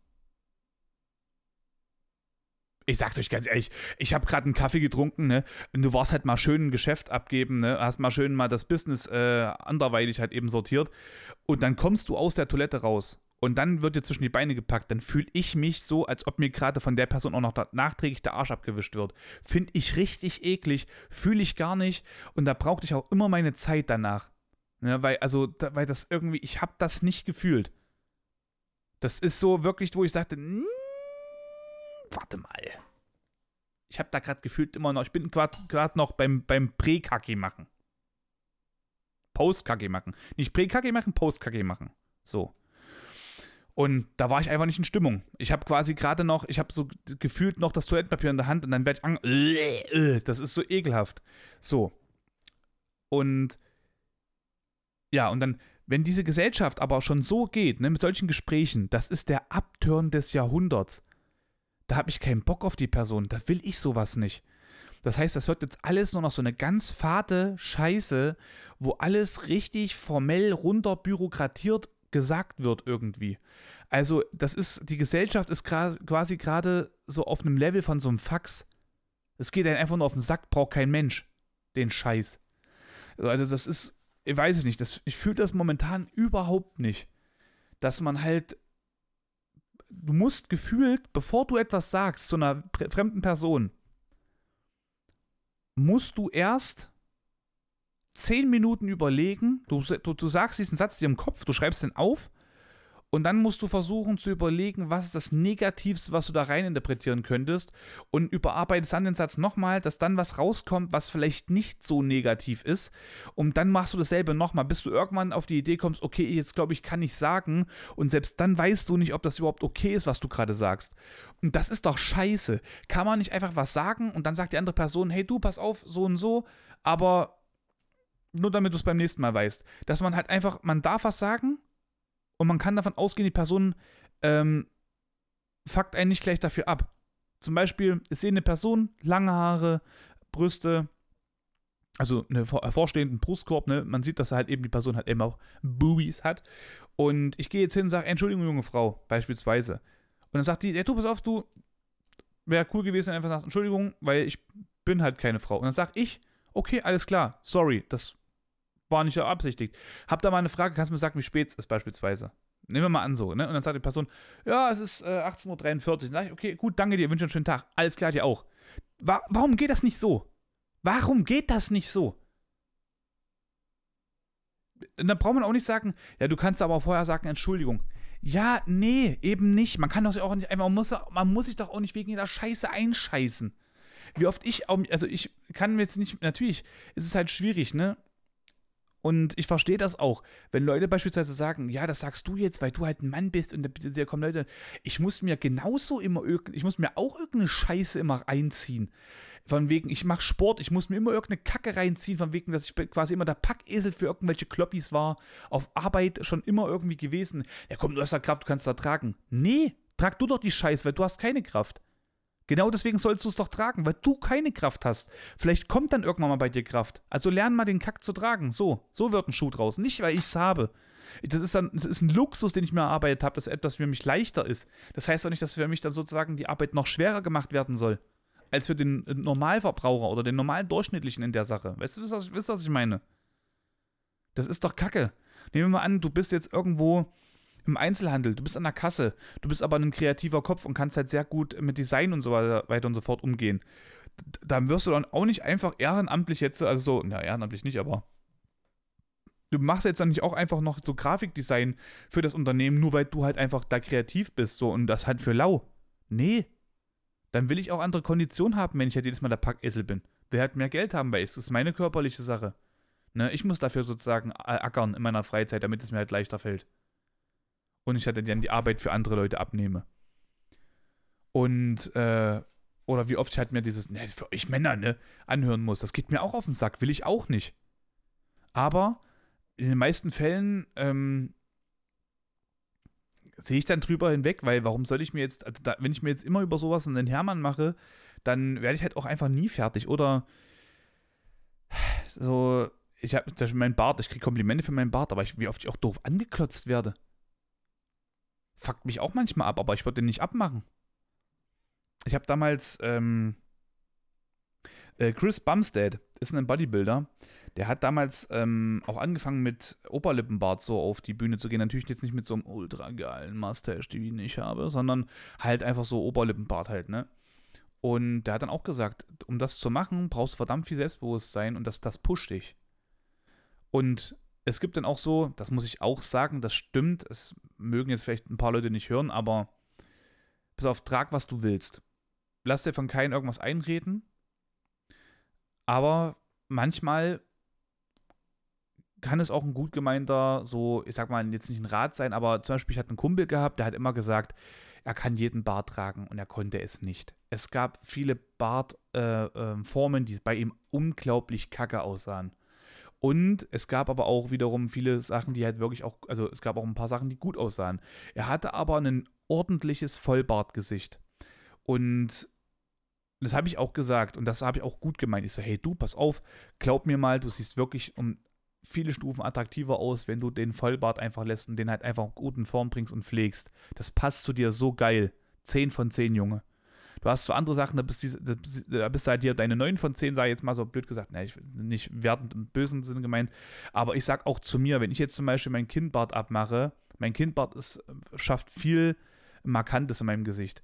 ich sag's euch ganz ehrlich, ich habe gerade einen Kaffee getrunken, ne? Und du warst halt mal schön ein Geschäft abgeben, ne? Hast mal schön mal das Business äh, anderweitig halt eben sortiert. Und dann kommst du aus der Toilette raus. Und dann wird dir zwischen die Beine gepackt. Dann fühle ich mich so, als ob mir gerade von der Person auch noch nachträglich der Arsch abgewischt wird. Finde ich richtig eklig. Fühle ich gar nicht. Und da brauchte ich auch immer meine Zeit danach. Ne? Weil, also, da, weil das irgendwie, ich habe das nicht gefühlt. Das ist so wirklich, wo ich sagte, warte mal. Ich habe da gerade gefühlt immer noch, ich bin gerade noch beim, beim Prä-Kacke machen. Post-Kacke machen. Nicht Prä-Kacke machen, Post-Kacke machen. So. Und da war ich einfach nicht in Stimmung. Ich habe quasi gerade noch, ich habe so gefühlt noch das Toilettenpapier in der Hand und dann werde ich an. Das ist so ekelhaft. So. Und ja, und dann, wenn diese Gesellschaft aber schon so geht, ne, mit solchen Gesprächen, das ist der Abturn des Jahrhunderts. Da habe ich keinen Bock auf die Person. Da will ich sowas nicht. Das heißt, das wird jetzt alles nur noch so eine ganz fade Scheiße, wo alles richtig formell runter bürokratiert gesagt wird irgendwie. Also, das ist, die Gesellschaft ist quasi gerade so auf einem Level von so einem Fax. Es geht einfach nur auf den Sack, braucht kein Mensch den Scheiß. Also, das ist, ich weiß es nicht, das, ich fühle das momentan überhaupt nicht. Dass man halt, du musst gefühlt, bevor du etwas sagst zu einer fremden Person, musst du erst zehn Minuten überlegen, du, du, du sagst diesen Satz dir im Kopf, du schreibst den auf und dann musst du versuchen zu überlegen, was ist das Negativste, was du da rein interpretieren könntest. Und überarbeitest dann den Satz nochmal, dass dann was rauskommt, was vielleicht nicht so negativ ist. Und dann machst du dasselbe nochmal, bis du irgendwann auf die Idee kommst, okay, jetzt glaube ich, kann ich sagen. Und selbst dann weißt du nicht, ob das überhaupt okay ist, was du gerade sagst. Und das ist doch scheiße. Kann man nicht einfach was sagen und dann sagt die andere Person, hey du, pass auf, so und so, aber nur damit du es beim nächsten Mal weißt, dass man halt einfach, man darf was sagen und man kann davon ausgehen, die Person ähm, fuckt einen nicht gleich dafür ab. Zum Beispiel, ich sehe eine Person, lange Haare, Brüste, also einen hervorstehenden Brustkorb, ne? Man sieht, dass halt eben die Person halt eben auch Boobies hat. Und ich gehe jetzt hin und sage, Entschuldigung, junge Frau, beispielsweise. Und dann sagt die, ja, du, pass auf, du, wäre cool gewesen, wenn du einfach sagst, Entschuldigung, weil ich bin halt keine Frau. Und dann sage ich, okay, alles klar, sorry, das war nicht beabsichtigt. Hab da mal eine Frage, kannst du mir sagen, wie spät es ist beispielsweise? Nehmen wir mal an so, ne? Und dann sagt die Person, ja, es ist äh, 18.43 Uhr. Dann sage ich, okay, gut, danke dir, wünsche einen schönen Tag. Alles klar, dir auch. Wa warum geht das nicht so? Warum geht das nicht so? Dann braucht man auch nicht sagen, ja, du kannst aber vorher sagen, Entschuldigung. Ja, nee, eben nicht. Man kann ja auch nicht man muss, man muss sich doch auch nicht wegen jeder Scheiße einscheißen. Wie oft ich, also ich kann mir jetzt nicht, natürlich ist es halt schwierig, ne? Und ich verstehe das auch, wenn Leute beispielsweise sagen, ja, das sagst du jetzt, weil du halt ein Mann bist und da kommen Leute, ich muss mir genauso immer, ich muss mir auch irgendeine Scheiße immer einziehen. Von wegen, ich mache Sport, ich muss mir immer irgendeine Kacke reinziehen, von wegen, dass ich quasi immer der Packesel für irgendwelche Kloppis war, auf Arbeit schon immer irgendwie gewesen. Ja komm, du hast da Kraft, du kannst da tragen. Nee, trag du doch die Scheiße, weil du hast keine Kraft. Genau deswegen sollst du es doch tragen, weil du keine Kraft hast. Vielleicht kommt dann irgendwann mal bei dir Kraft. Also lern mal den Kack zu tragen. So, so wird ein Schuh draus. Nicht, weil ich es habe. Das ist dann, das ist ein Luxus, den ich mir erarbeitet habe, dass etwas für mich leichter ist. Das heißt doch nicht, dass für mich dann sozusagen die Arbeit noch schwerer gemacht werden soll. Als für den Normalverbraucher oder den normalen Durchschnittlichen in der Sache. Weißt du, was, was ich meine? Das ist doch Kacke. Nehmen wir mal an, du bist jetzt irgendwo im Einzelhandel, du bist an der Kasse, du bist aber ein kreativer Kopf und kannst halt sehr gut mit Design und so weiter und so fort umgehen. Dann wirst du dann auch nicht einfach ehrenamtlich jetzt, also so, na, ehrenamtlich nicht, aber du machst jetzt dann nicht auch einfach noch so Grafikdesign für das Unternehmen, nur weil du halt einfach da kreativ bist, so und das halt für lau. Nee. Dann will ich auch andere Konditionen haben, wenn ich halt jedes Mal der Packesel bin. Will halt mehr Geld haben, weil es ist meine körperliche Sache. Ne, ich muss dafür sozusagen ackern in meiner Freizeit, damit es mir halt leichter fällt und ich halt dann die Arbeit für andere Leute abnehme. Und, äh, oder wie oft ich halt mir dieses, ne, für euch Männer, ne, anhören muss. Das geht mir auch auf den Sack, will ich auch nicht. Aber in den meisten Fällen ähm, sehe ich dann drüber hinweg, weil warum soll ich mir jetzt, also wenn ich mir jetzt immer über sowas einen Hermann mache, dann werde ich halt auch einfach nie fertig. Oder so, ich habe zum Beispiel meinen Bart, ich kriege Komplimente für meinen Bart, aber ich, wie oft ich auch doof angeklotzt werde fuckt mich auch manchmal ab, aber ich würde den nicht abmachen. Ich habe damals ähm, äh, Chris Bumstead ist ein Bodybuilder. Der hat damals ähm, auch angefangen mit Oberlippenbart so auf die Bühne zu gehen. Natürlich jetzt nicht mit so einem ultra geilen Mustache, den ich habe, sondern halt einfach so Oberlippenbart halt, ne? Und der hat dann auch gesagt, um das zu machen, brauchst du verdammt viel Selbstbewusstsein und das, das pusht dich. Und es gibt dann auch so, das muss ich auch sagen, das stimmt, es mögen jetzt vielleicht ein paar Leute nicht hören, aber bis auf trag, was du willst. lass dir von keinem irgendwas einreden. Aber manchmal kann es auch ein gut gemeinter, so, ich sag mal, jetzt nicht ein Rat sein, aber zum Beispiel, ich hatte einen Kumpel gehabt, der hat immer gesagt, er kann jeden Bart tragen und er konnte es nicht. Es gab viele Bartformen, äh, äh, die bei ihm unglaublich kacke aussahen. Und es gab aber auch wiederum viele Sachen, die halt wirklich auch, also es gab auch ein paar Sachen, die gut aussahen. Er hatte aber ein ordentliches Vollbartgesicht. Und das habe ich auch gesagt und das habe ich auch gut gemeint. Ich so, hey du, pass auf, glaub mir mal, du siehst wirklich um viele Stufen attraktiver aus, wenn du den Vollbart einfach lässt und den halt einfach gut in Form bringst und pflegst. Das passt zu dir so geil. 10 von 10, Junge. Du hast so andere Sachen, da bist, du, da bist halt dir deine 9 von 10, sei jetzt mal so blöd gesagt, ne, ich, nicht wertend im bösen Sinne gemeint, aber ich sag auch zu mir, wenn ich jetzt zum Beispiel mein Kindbart abmache, mein Kindbart ist, schafft viel Markantes in meinem Gesicht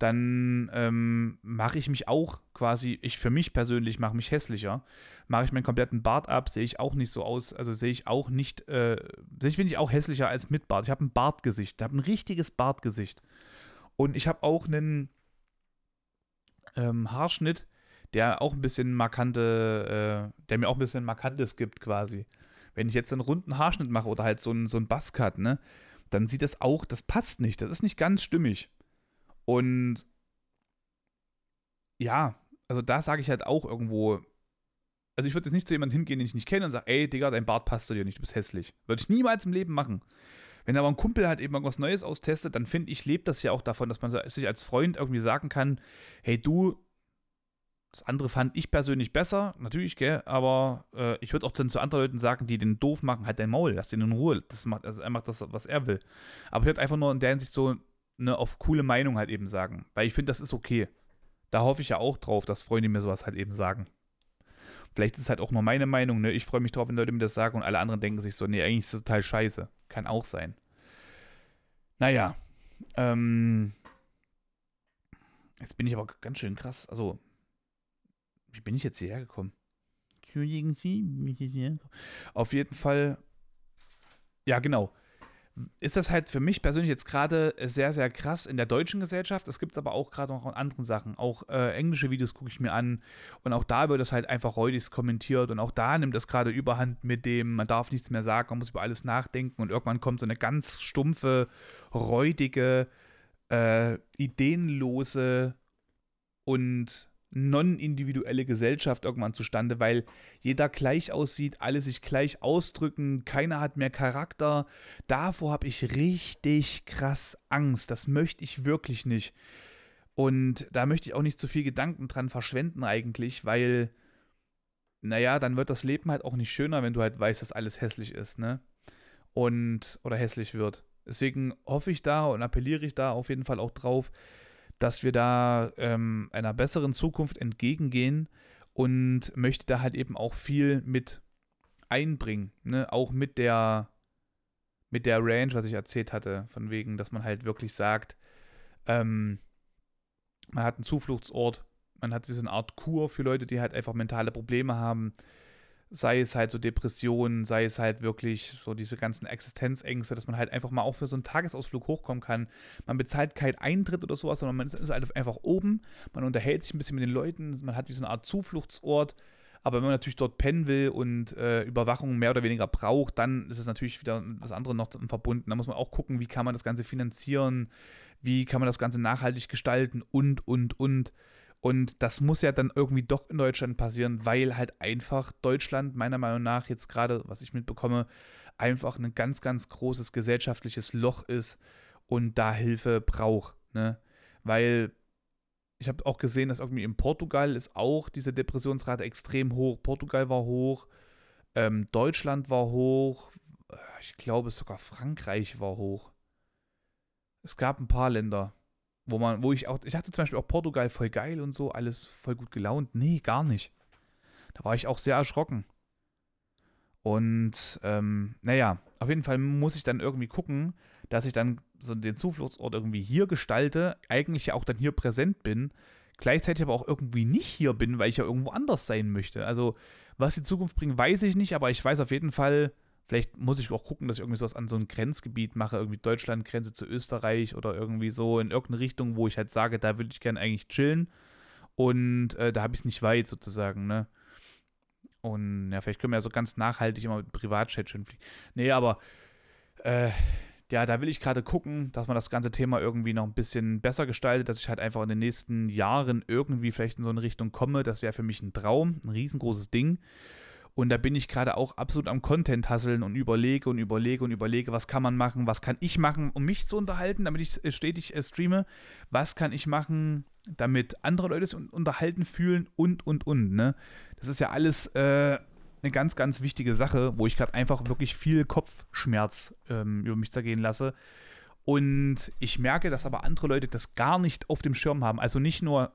dann ähm, mache ich mich auch quasi, ich für mich persönlich mache mich hässlicher. Mache ich meinen kompletten Bart ab, sehe ich auch nicht so aus, also sehe ich auch nicht, äh, sehe ich, finde ich auch hässlicher als mit Bart. Ich habe ein Bartgesicht, ich habe ein richtiges Bartgesicht. Und ich habe auch einen ähm, Haarschnitt, der auch ein bisschen markante, äh, der mir auch ein bisschen Markantes gibt quasi. Wenn ich jetzt einen runden Haarschnitt mache oder halt so einen, so einen Buzzcut, ne, dann sieht das auch, das passt nicht, das ist nicht ganz stimmig. Und ja, also da sage ich halt auch irgendwo, also ich würde jetzt nicht zu jemandem hingehen, den ich nicht kenne und sage, ey, Digga, dein Bart passt zu dir nicht, du bist hässlich. Würde ich niemals im Leben machen. Wenn aber ein Kumpel halt eben irgendwas Neues austestet, dann finde ich, lebt das ja auch davon, dass man sich als Freund irgendwie sagen kann, hey du, das andere fand ich persönlich besser, natürlich, gell, aber äh, ich würde auch dann zu anderen Leuten sagen, die den doof machen, halt dein Maul, lass den in Ruhe. Das macht, also er macht das, was er will. Aber ich würde einfach nur in der Hinsicht so, ne, auf coole Meinung halt eben sagen. Weil ich finde, das ist okay. Da hoffe ich ja auch drauf, dass Freunde mir sowas halt eben sagen. Vielleicht ist es halt auch nur meine Meinung, ne? Ich freue mich drauf, wenn Leute mir das sagen und alle anderen denken sich so, nee, eigentlich ist das total scheiße. Kann auch sein. Naja. Ähm. Jetzt bin ich aber ganz schön krass. Also, wie bin ich jetzt hierher gekommen? Entschuldigen Sie, bin ich hierher gekommen? Auf jeden Fall. Ja, genau ist das halt für mich persönlich jetzt gerade sehr, sehr krass in der deutschen Gesellschaft. Es gibt es aber auch gerade noch in anderen Sachen. Auch äh, englische Videos gucke ich mir an und auch da wird das halt einfach räudigst kommentiert und auch da nimmt das gerade überhand mit dem, man darf nichts mehr sagen, man muss über alles nachdenken und irgendwann kommt so eine ganz stumpfe, räudige, äh, ideenlose und non-individuelle Gesellschaft irgendwann zustande, weil jeder gleich aussieht, alle sich gleich ausdrücken, keiner hat mehr Charakter. Davor habe ich richtig krass Angst. Das möchte ich wirklich nicht. Und da möchte ich auch nicht zu viel Gedanken dran verschwenden eigentlich, weil, naja, dann wird das Leben halt auch nicht schöner, wenn du halt weißt, dass alles hässlich ist, ne? Und, oder hässlich wird. Deswegen hoffe ich da und appelliere ich da auf jeden Fall auch drauf, dass wir da ähm, einer besseren Zukunft entgegengehen und möchte da halt eben auch viel mit einbringen. Ne? Auch mit der, mit der Range, was ich erzählt hatte, von wegen, dass man halt wirklich sagt, ähm, man hat einen Zufluchtsort, man hat diese Art Kur für Leute, die halt einfach mentale Probleme haben sei es halt so Depressionen, sei es halt wirklich so diese ganzen Existenzängste, dass man halt einfach mal auch für so einen Tagesausflug hochkommen kann. Man bezahlt keinen Eintritt oder sowas, sondern man ist halt einfach oben, man unterhält sich ein bisschen mit den Leuten, man hat wie so eine Art Zufluchtsort. Aber wenn man natürlich dort pennen will und äh, Überwachung mehr oder weniger braucht, dann ist es natürlich wieder das andere noch verbunden. Da muss man auch gucken, wie kann man das Ganze finanzieren, wie kann man das Ganze nachhaltig gestalten und, und, und. Und das muss ja dann irgendwie doch in Deutschland passieren, weil halt einfach Deutschland meiner Meinung nach jetzt gerade, was ich mitbekomme, einfach ein ganz, ganz großes gesellschaftliches Loch ist und da Hilfe braucht. Ne? Weil ich habe auch gesehen, dass irgendwie in Portugal ist auch diese Depressionsrate extrem hoch. Portugal war hoch, ähm, Deutschland war hoch, ich glaube sogar Frankreich war hoch. Es gab ein paar Länder wo man, wo ich auch, ich dachte zum Beispiel auch Portugal voll geil und so, alles voll gut gelaunt. Nee, gar nicht. Da war ich auch sehr erschrocken. Und ähm, naja, auf jeden Fall muss ich dann irgendwie gucken, dass ich dann so den Zufluchtsort irgendwie hier gestalte, eigentlich ja auch dann hier präsent bin, gleichzeitig aber auch irgendwie nicht hier bin, weil ich ja irgendwo anders sein möchte. Also, was die Zukunft bringt, weiß ich nicht, aber ich weiß auf jeden Fall, Vielleicht muss ich auch gucken, dass ich irgendwie sowas an so ein Grenzgebiet mache, irgendwie Deutschland-Grenze zu Österreich oder irgendwie so in irgendeine Richtung, wo ich halt sage, da würde ich gerne eigentlich chillen. Und äh, da habe ich es nicht weit sozusagen, ne? Und ja, vielleicht können wir ja so ganz nachhaltig immer mit Privatchat fliegen. Nee, aber äh, ja, da will ich gerade gucken, dass man das ganze Thema irgendwie noch ein bisschen besser gestaltet, dass ich halt einfach in den nächsten Jahren irgendwie vielleicht in so eine Richtung komme. Das wäre für mich ein Traum, ein riesengroßes Ding. Und da bin ich gerade auch absolut am Content hasseln und überlege und überlege und überlege, was kann man machen, was kann ich machen, um mich zu unterhalten, damit ich stetig äh, streame. Was kann ich machen, damit andere Leute sich unterhalten fühlen und, und, und. Ne? Das ist ja alles äh, eine ganz, ganz wichtige Sache, wo ich gerade einfach wirklich viel Kopfschmerz ähm, über mich zergehen lasse. Und ich merke, dass aber andere Leute das gar nicht auf dem Schirm haben. Also nicht nur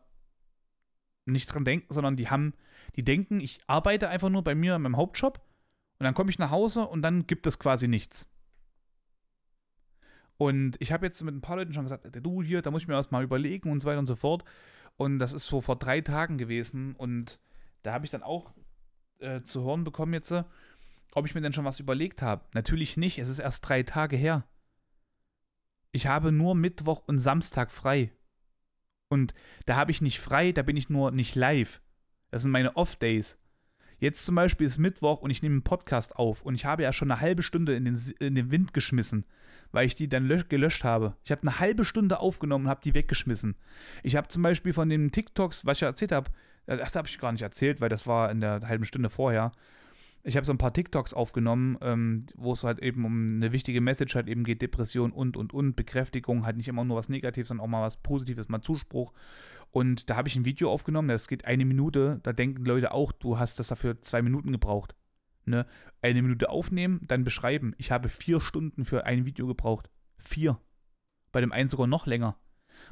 nicht dran denken, sondern die haben die denken, ich arbeite einfach nur bei mir in meinem Hauptjob und dann komme ich nach Hause und dann gibt es quasi nichts. Und ich habe jetzt mit ein paar Leuten schon gesagt, du hier, da muss ich mir erstmal überlegen und so weiter und so fort. Und das ist so vor drei Tagen gewesen und da habe ich dann auch äh, zu hören bekommen jetzt, ob ich mir denn schon was überlegt habe. Natürlich nicht, es ist erst drei Tage her. Ich habe nur Mittwoch und Samstag frei. Und da habe ich nicht frei, da bin ich nur nicht live. Das sind meine Off-Days. Jetzt zum Beispiel ist Mittwoch und ich nehme einen Podcast auf und ich habe ja schon eine halbe Stunde in den, in den Wind geschmissen, weil ich die dann gelöscht habe. Ich habe eine halbe Stunde aufgenommen und habe die weggeschmissen. Ich habe zum Beispiel von den TikToks, was ich erzählt habe, äh, das habe ich gar nicht erzählt, weil das war in der halben Stunde vorher, ich habe so ein paar TikToks aufgenommen, ähm, wo es halt eben um eine wichtige Message halt eben geht, Depression und, und, und, Bekräftigung, halt nicht immer nur was Negatives, sondern auch mal was Positives, mal Zuspruch. Und da habe ich ein Video aufgenommen, das geht eine Minute, da denken Leute auch, du hast das dafür zwei Minuten gebraucht. Ne? Eine Minute aufnehmen, dann beschreiben. Ich habe vier Stunden für ein Video gebraucht. Vier. Bei dem einen sogar noch länger.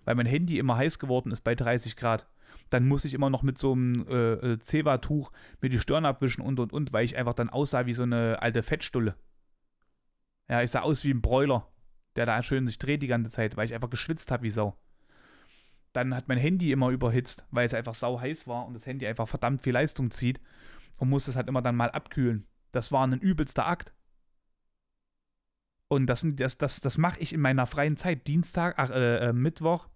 Weil mein Handy immer heiß geworden ist bei 30 Grad dann muss ich immer noch mit so einem äh, äh, Zewa-Tuch mir die Stirn abwischen und und und, weil ich einfach dann aussah wie so eine alte Fettstulle. Ja, ich sah aus wie ein Bräuler, der da schön sich dreht die ganze Zeit, weil ich einfach geschwitzt habe wie Sau. Dann hat mein Handy immer überhitzt, weil es einfach sau heiß war und das Handy einfach verdammt viel Leistung zieht und muss es halt immer dann mal abkühlen. Das war ein übelster Akt. Und das, das, das, das mache ich in meiner freien Zeit. Dienstag, ach, äh, äh Mittwoch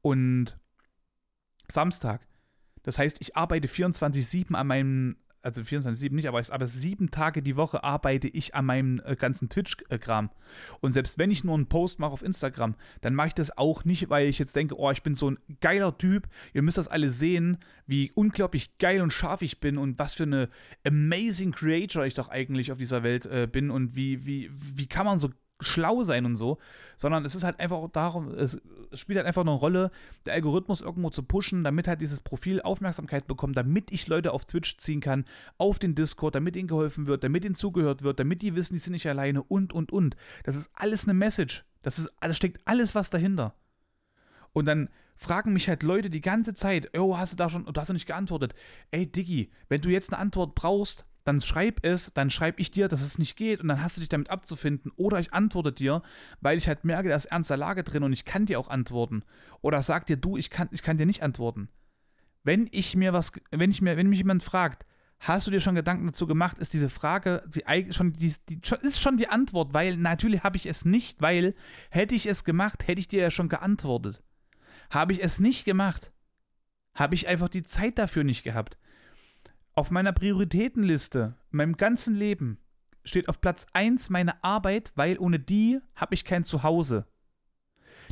und Samstag. Das heißt, ich arbeite 24-7 an meinem, also 24-7 nicht, aber, aber sieben Tage die Woche arbeite ich an meinem äh, ganzen Twitch-Kram. Und selbst wenn ich nur einen Post mache auf Instagram, dann mache ich das auch nicht, weil ich jetzt denke, oh, ich bin so ein geiler Typ. Ihr müsst das alle sehen, wie unglaublich geil und scharf ich bin und was für eine amazing Creator ich doch eigentlich auf dieser Welt äh, bin und wie, wie, wie kann man so schlau sein und so, sondern es ist halt einfach darum, es spielt halt einfach eine Rolle, der Algorithmus irgendwo zu pushen, damit halt dieses Profil Aufmerksamkeit bekommt, damit ich Leute auf Twitch ziehen kann, auf den Discord, damit ihnen geholfen wird, damit ihnen zugehört wird, damit die wissen, die sind nicht alleine und und und. Das ist alles eine Message. Das ist, da steckt alles was dahinter. Und dann fragen mich halt Leute die ganze Zeit, oh, hast du da schon, du hast du nicht geantwortet. Ey, Diggi, wenn du jetzt eine Antwort brauchst, dann schreib es, dann schreib ich dir, dass es nicht geht und dann hast du dich damit abzufinden. Oder ich antworte dir, weil ich halt merke, da ist ernster Lage drin und ich kann dir auch antworten. Oder sag dir, du, ich kann, ich kann dir nicht antworten. Wenn ich mir was, wenn ich mir, wenn mich jemand fragt, hast du dir schon Gedanken dazu gemacht, ist diese Frage die, schon, die, die, ist schon die Antwort, weil natürlich habe ich es nicht, weil hätte ich es gemacht, hätte ich dir ja schon geantwortet. Habe ich es nicht gemacht, habe ich einfach die Zeit dafür nicht gehabt. Auf meiner Prioritätenliste, in meinem ganzen Leben, steht auf Platz 1 meine Arbeit, weil ohne die habe ich kein Zuhause.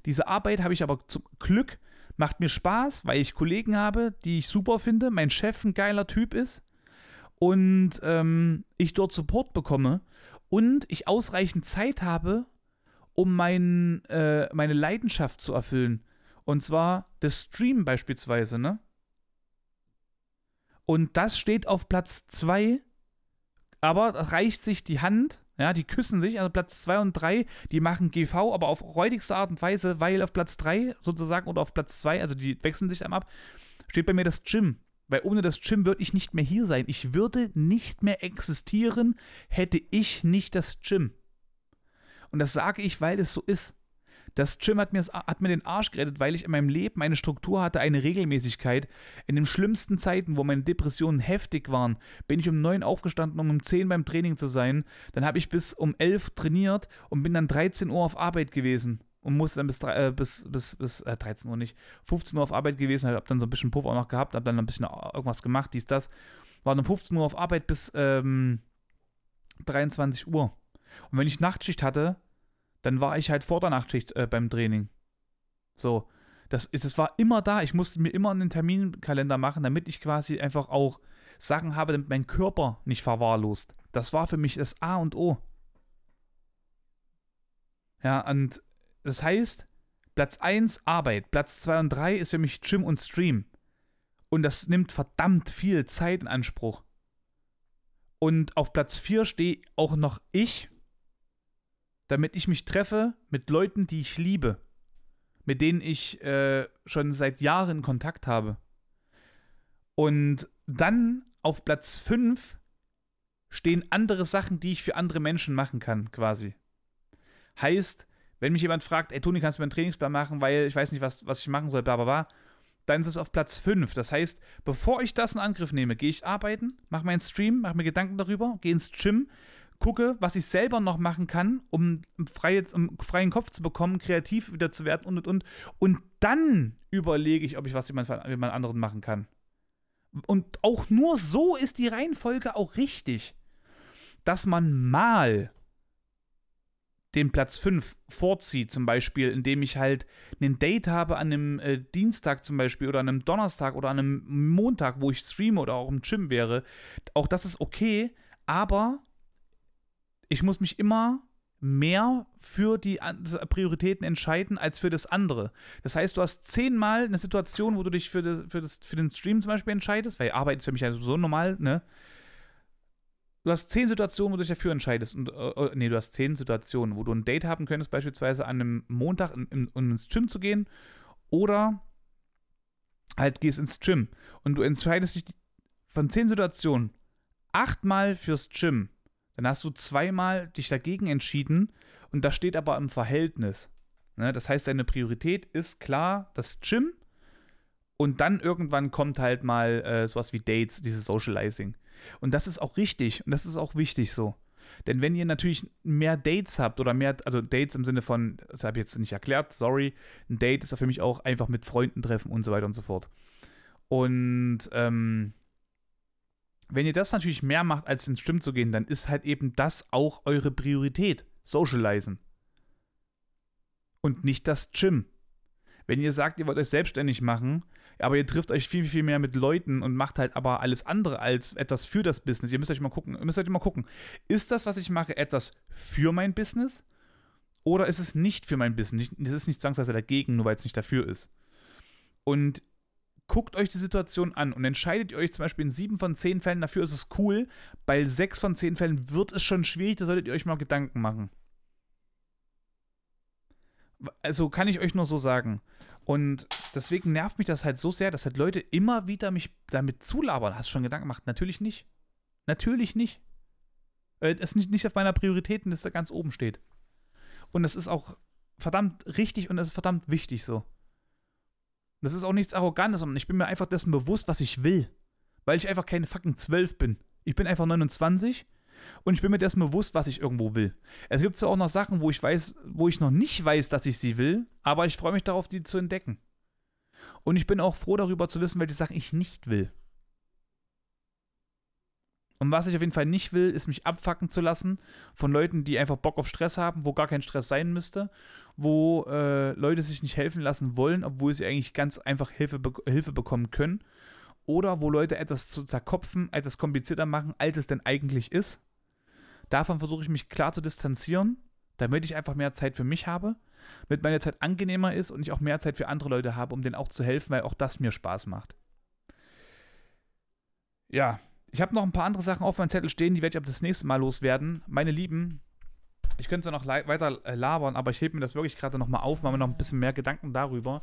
Diese Arbeit habe ich aber zum Glück, macht mir Spaß, weil ich Kollegen habe, die ich super finde, mein Chef ein geiler Typ ist und ähm, ich dort Support bekomme und ich ausreichend Zeit habe, um mein, äh, meine Leidenschaft zu erfüllen. Und zwar das Stream beispielsweise, ne? Und das steht auf Platz 2, aber reicht sich die Hand, ja, die küssen sich, also Platz 2 und 3, die machen GV, aber auf räudigste Art und Weise, weil auf Platz 3 sozusagen oder auf Platz 2, also die wechseln sich dann ab, steht bei mir das Gym. Weil ohne das Gym würde ich nicht mehr hier sein. Ich würde nicht mehr existieren, hätte ich nicht das Gym. Und das sage ich, weil es so ist. Das Gym hat mir, hat mir den Arsch gerettet, weil ich in meinem Leben eine Struktur hatte, eine Regelmäßigkeit. In den schlimmsten Zeiten, wo meine Depressionen heftig waren, bin ich um 9 aufgestanden, um um 10 beim Training zu sein. Dann habe ich bis um 11 trainiert und bin dann 13 Uhr auf Arbeit gewesen und musste dann bis, äh, bis, bis, bis äh, 13 Uhr nicht, 15 Uhr auf Arbeit gewesen, habe dann so ein bisschen Puff auch noch gehabt, habe dann ein bisschen irgendwas gemacht, dies, das. War dann 15 Uhr auf Arbeit bis ähm, 23 Uhr. Und wenn ich Nachtschicht hatte, dann war ich halt vor der Nachtschicht äh, beim Training. So. Das, das war immer da. Ich musste mir immer einen Terminkalender machen, damit ich quasi einfach auch Sachen habe, damit mein Körper nicht verwahrlost. Das war für mich das A und O. Ja, und das heißt, Platz 1 Arbeit, Platz 2 und 3 ist für mich Gym und Stream. Und das nimmt verdammt viel Zeit in Anspruch. Und auf Platz 4 stehe auch noch ich, damit ich mich treffe mit Leuten, die ich liebe, mit denen ich äh, schon seit Jahren Kontakt habe. Und dann auf Platz 5 stehen andere Sachen, die ich für andere Menschen machen kann, quasi. Heißt, wenn mich jemand fragt, ey Toni, kannst du mir einen Trainingsplan machen, weil ich weiß nicht, was, was ich machen soll, bla bla bla, dann ist es auf Platz 5. Das heißt, bevor ich das in Angriff nehme, gehe ich arbeiten, mache meinen Stream, mache mir Gedanken darüber, gehe ins Gym, gucke, was ich selber noch machen kann, um, frei, um freien Kopf zu bekommen, kreativ wieder zu werden und und und. Und dann überlege ich, ob ich was jemand, jemand anderen machen kann. Und auch nur so ist die Reihenfolge auch richtig. Dass man mal den Platz 5 vorzieht, zum Beispiel, indem ich halt ein Date habe an einem äh, Dienstag zum Beispiel oder an einem Donnerstag oder an einem Montag, wo ich streame oder auch im Gym wäre, auch das ist okay, aber ich muss mich immer mehr für die Prioritäten entscheiden als für das andere. Das heißt, du hast zehnmal eine Situation, wo du dich für, das, für, das, für den Stream zum Beispiel entscheidest, weil Arbeit ist für mich ja so normal, ne? du hast zehn Situationen, wo du dich dafür entscheidest. Und, äh, äh, nee, du hast zehn Situationen, wo du ein Date haben könntest, beispielsweise an einem Montag in, in, um ins Gym zu gehen. Oder halt gehst ins Gym. Und du entscheidest dich von zehn Situationen achtmal fürs Gym. Dann hast du zweimal dich dagegen entschieden und das steht aber im Verhältnis. Ne? Das heißt, deine Priorität ist klar das Gym und dann irgendwann kommt halt mal äh, sowas wie Dates, dieses Socializing. Und das ist auch richtig und das ist auch wichtig so. Denn wenn ihr natürlich mehr Dates habt oder mehr, also Dates im Sinne von, das habe ich jetzt nicht erklärt, sorry, ein Date ist ja für mich auch einfach mit Freunden treffen und so weiter und so fort. Und ähm, wenn ihr das natürlich mehr macht, als ins Stimmen zu gehen, dann ist halt eben das auch eure Priorität. Socializen. Und nicht das Gym. Wenn ihr sagt, ihr wollt euch selbstständig machen, aber ihr trifft euch viel, viel mehr mit Leuten und macht halt aber alles andere als etwas für das Business. Ihr müsst euch mal gucken, ihr müsst euch mal gucken, ist das, was ich mache, etwas für mein Business? Oder ist es nicht für mein Business? Es ist nicht zwangsweise dagegen, nur weil es nicht dafür ist. Und guckt euch die Situation an und entscheidet ihr euch zum Beispiel in sieben von zehn Fällen dafür ist es cool, bei sechs von zehn Fällen wird es schon schwierig, da solltet ihr euch mal Gedanken machen. Also kann ich euch nur so sagen. Und deswegen nervt mich das halt so sehr, dass halt Leute immer wieder mich damit zulabern. Hast du schon Gedanken gemacht? Natürlich nicht. Natürlich nicht. Es nicht, nicht auf meiner Prioritätenliste ganz oben steht. Und es ist auch verdammt richtig und es ist verdammt wichtig so. Das ist auch nichts Arrogantes, sondern ich bin mir einfach dessen bewusst, was ich will. Weil ich einfach keine fucking 12 bin. Ich bin einfach 29 und ich bin mir dessen bewusst, was ich irgendwo will. Es gibt ja auch noch Sachen, wo ich weiß, wo ich noch nicht weiß, dass ich sie will, aber ich freue mich darauf, die zu entdecken. Und ich bin auch froh darüber zu wissen, welche Sachen ich nicht will. Und was ich auf jeden Fall nicht will, ist mich abfacken zu lassen von Leuten, die einfach Bock auf Stress haben, wo gar kein Stress sein müsste, wo äh, Leute sich nicht helfen lassen wollen, obwohl sie eigentlich ganz einfach Hilfe, be Hilfe bekommen können. Oder wo Leute etwas zu zerkopfen, etwas komplizierter machen, als es denn eigentlich ist. Davon versuche ich mich klar zu distanzieren, damit ich einfach mehr Zeit für mich habe, damit meine Zeit angenehmer ist und ich auch mehr Zeit für andere Leute habe, um denen auch zu helfen, weil auch das mir Spaß macht. Ja, ich habe noch ein paar andere Sachen auf meinem Zettel stehen, die werde ich ab das nächste Mal loswerden. Meine Lieben, ich könnte noch weiter äh, labern, aber ich hebe mir das wirklich gerade nochmal auf, mache mir noch ein bisschen mehr Gedanken darüber.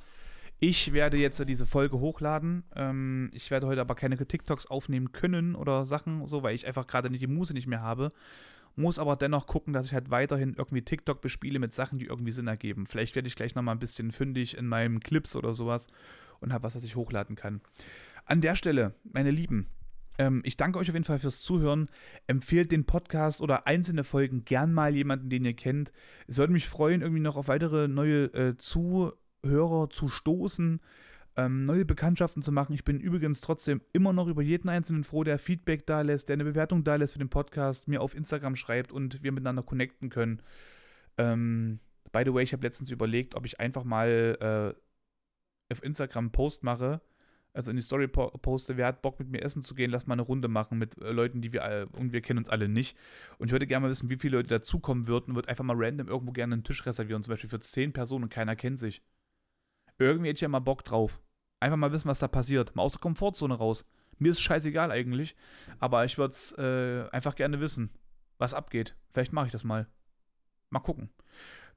Ich werde jetzt diese Folge hochladen. Ähm, ich werde heute aber keine TikToks aufnehmen können oder Sachen, so, weil ich einfach gerade nicht die Muse nicht mehr habe muss aber dennoch gucken, dass ich halt weiterhin irgendwie TikTok bespiele mit Sachen, die irgendwie Sinn ergeben. Vielleicht werde ich gleich nochmal ein bisschen fündig in meinen Clips oder sowas und habe was, was ich hochladen kann. An der Stelle, meine Lieben, ähm, ich danke euch auf jeden Fall fürs Zuhören. Empfehlt den Podcast oder einzelne Folgen gern mal jemanden, den ihr kennt. Es würde mich freuen, irgendwie noch auf weitere neue äh, Zuhörer zu stoßen, ähm, neue Bekanntschaften zu machen. Ich bin übrigens trotzdem immer noch über jeden Einzelnen froh, der Feedback da lässt, der eine Bewertung da lässt für den Podcast, mir auf Instagram schreibt und wir miteinander connecten können. Ähm, by the way, ich habe letztens überlegt, ob ich einfach mal äh, auf Instagram einen Post mache also in die Story poste, wer hat Bock mit mir essen zu gehen, lass mal eine Runde machen mit äh, Leuten, die wir alle, und wir kennen uns alle nicht. Und ich würde gerne mal wissen, wie viele Leute dazukommen würden, würde einfach mal random irgendwo gerne einen Tisch reservieren, zum Beispiel für zehn Personen und keiner kennt sich. Irgendwie hätte ich ja mal Bock drauf. Einfach mal wissen, was da passiert. Mal aus der Komfortzone raus. Mir ist scheißegal eigentlich, aber ich würde es äh, einfach gerne wissen, was abgeht. Vielleicht mache ich das mal. Mal gucken.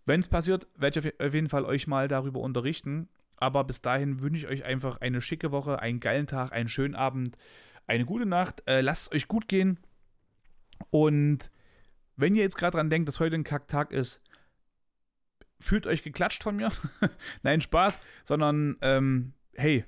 Wenn es passiert, werde ich auf jeden Fall euch mal darüber unterrichten. Aber bis dahin wünsche ich euch einfach eine schicke Woche, einen geilen Tag, einen schönen Abend, eine gute Nacht. Äh, lasst es euch gut gehen. Und wenn ihr jetzt gerade dran denkt, dass heute ein Kacktag ist, fühlt euch geklatscht von mir. Nein, Spaß, sondern ähm, hey,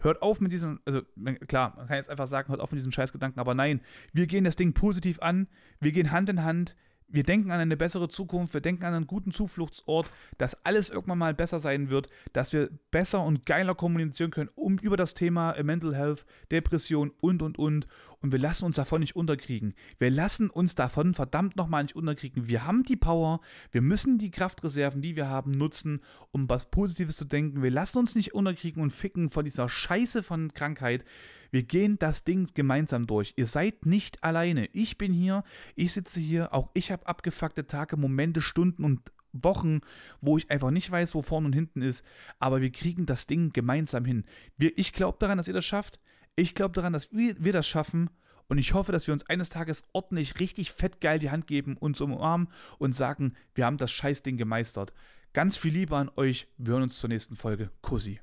hört auf mit diesem, also klar, man kann jetzt einfach sagen, hört auf mit diesen Scheißgedanken, aber nein, wir gehen das Ding positiv an, wir gehen Hand in Hand, wir denken an eine bessere Zukunft, wir denken an einen guten Zufluchtsort, dass alles irgendwann mal besser sein wird, dass wir besser und geiler kommunizieren können um, über das Thema äh, Mental Health, Depression und und und. Und wir lassen uns davon nicht unterkriegen. Wir lassen uns davon verdammt nochmal nicht unterkriegen. Wir haben die Power, wir müssen die Kraftreserven, die wir haben, nutzen, um was Positives zu denken. Wir lassen uns nicht unterkriegen und ficken von dieser Scheiße von Krankheit. Wir gehen das Ding gemeinsam durch. Ihr seid nicht alleine. Ich bin hier, ich sitze hier, auch ich habe abgefuckte Tage, Momente, Stunden und Wochen, wo ich einfach nicht weiß, wo vorne und hinten ist. Aber wir kriegen das Ding gemeinsam hin. Wir, ich glaube daran, dass ihr das schafft. Ich glaube daran, dass wir, wir das schaffen. Und ich hoffe, dass wir uns eines Tages ordentlich, richtig fett geil die Hand geben, uns umarmen und sagen, wir haben das Scheißding gemeistert. Ganz viel Liebe an euch. Wir hören uns zur nächsten Folge. Kussi.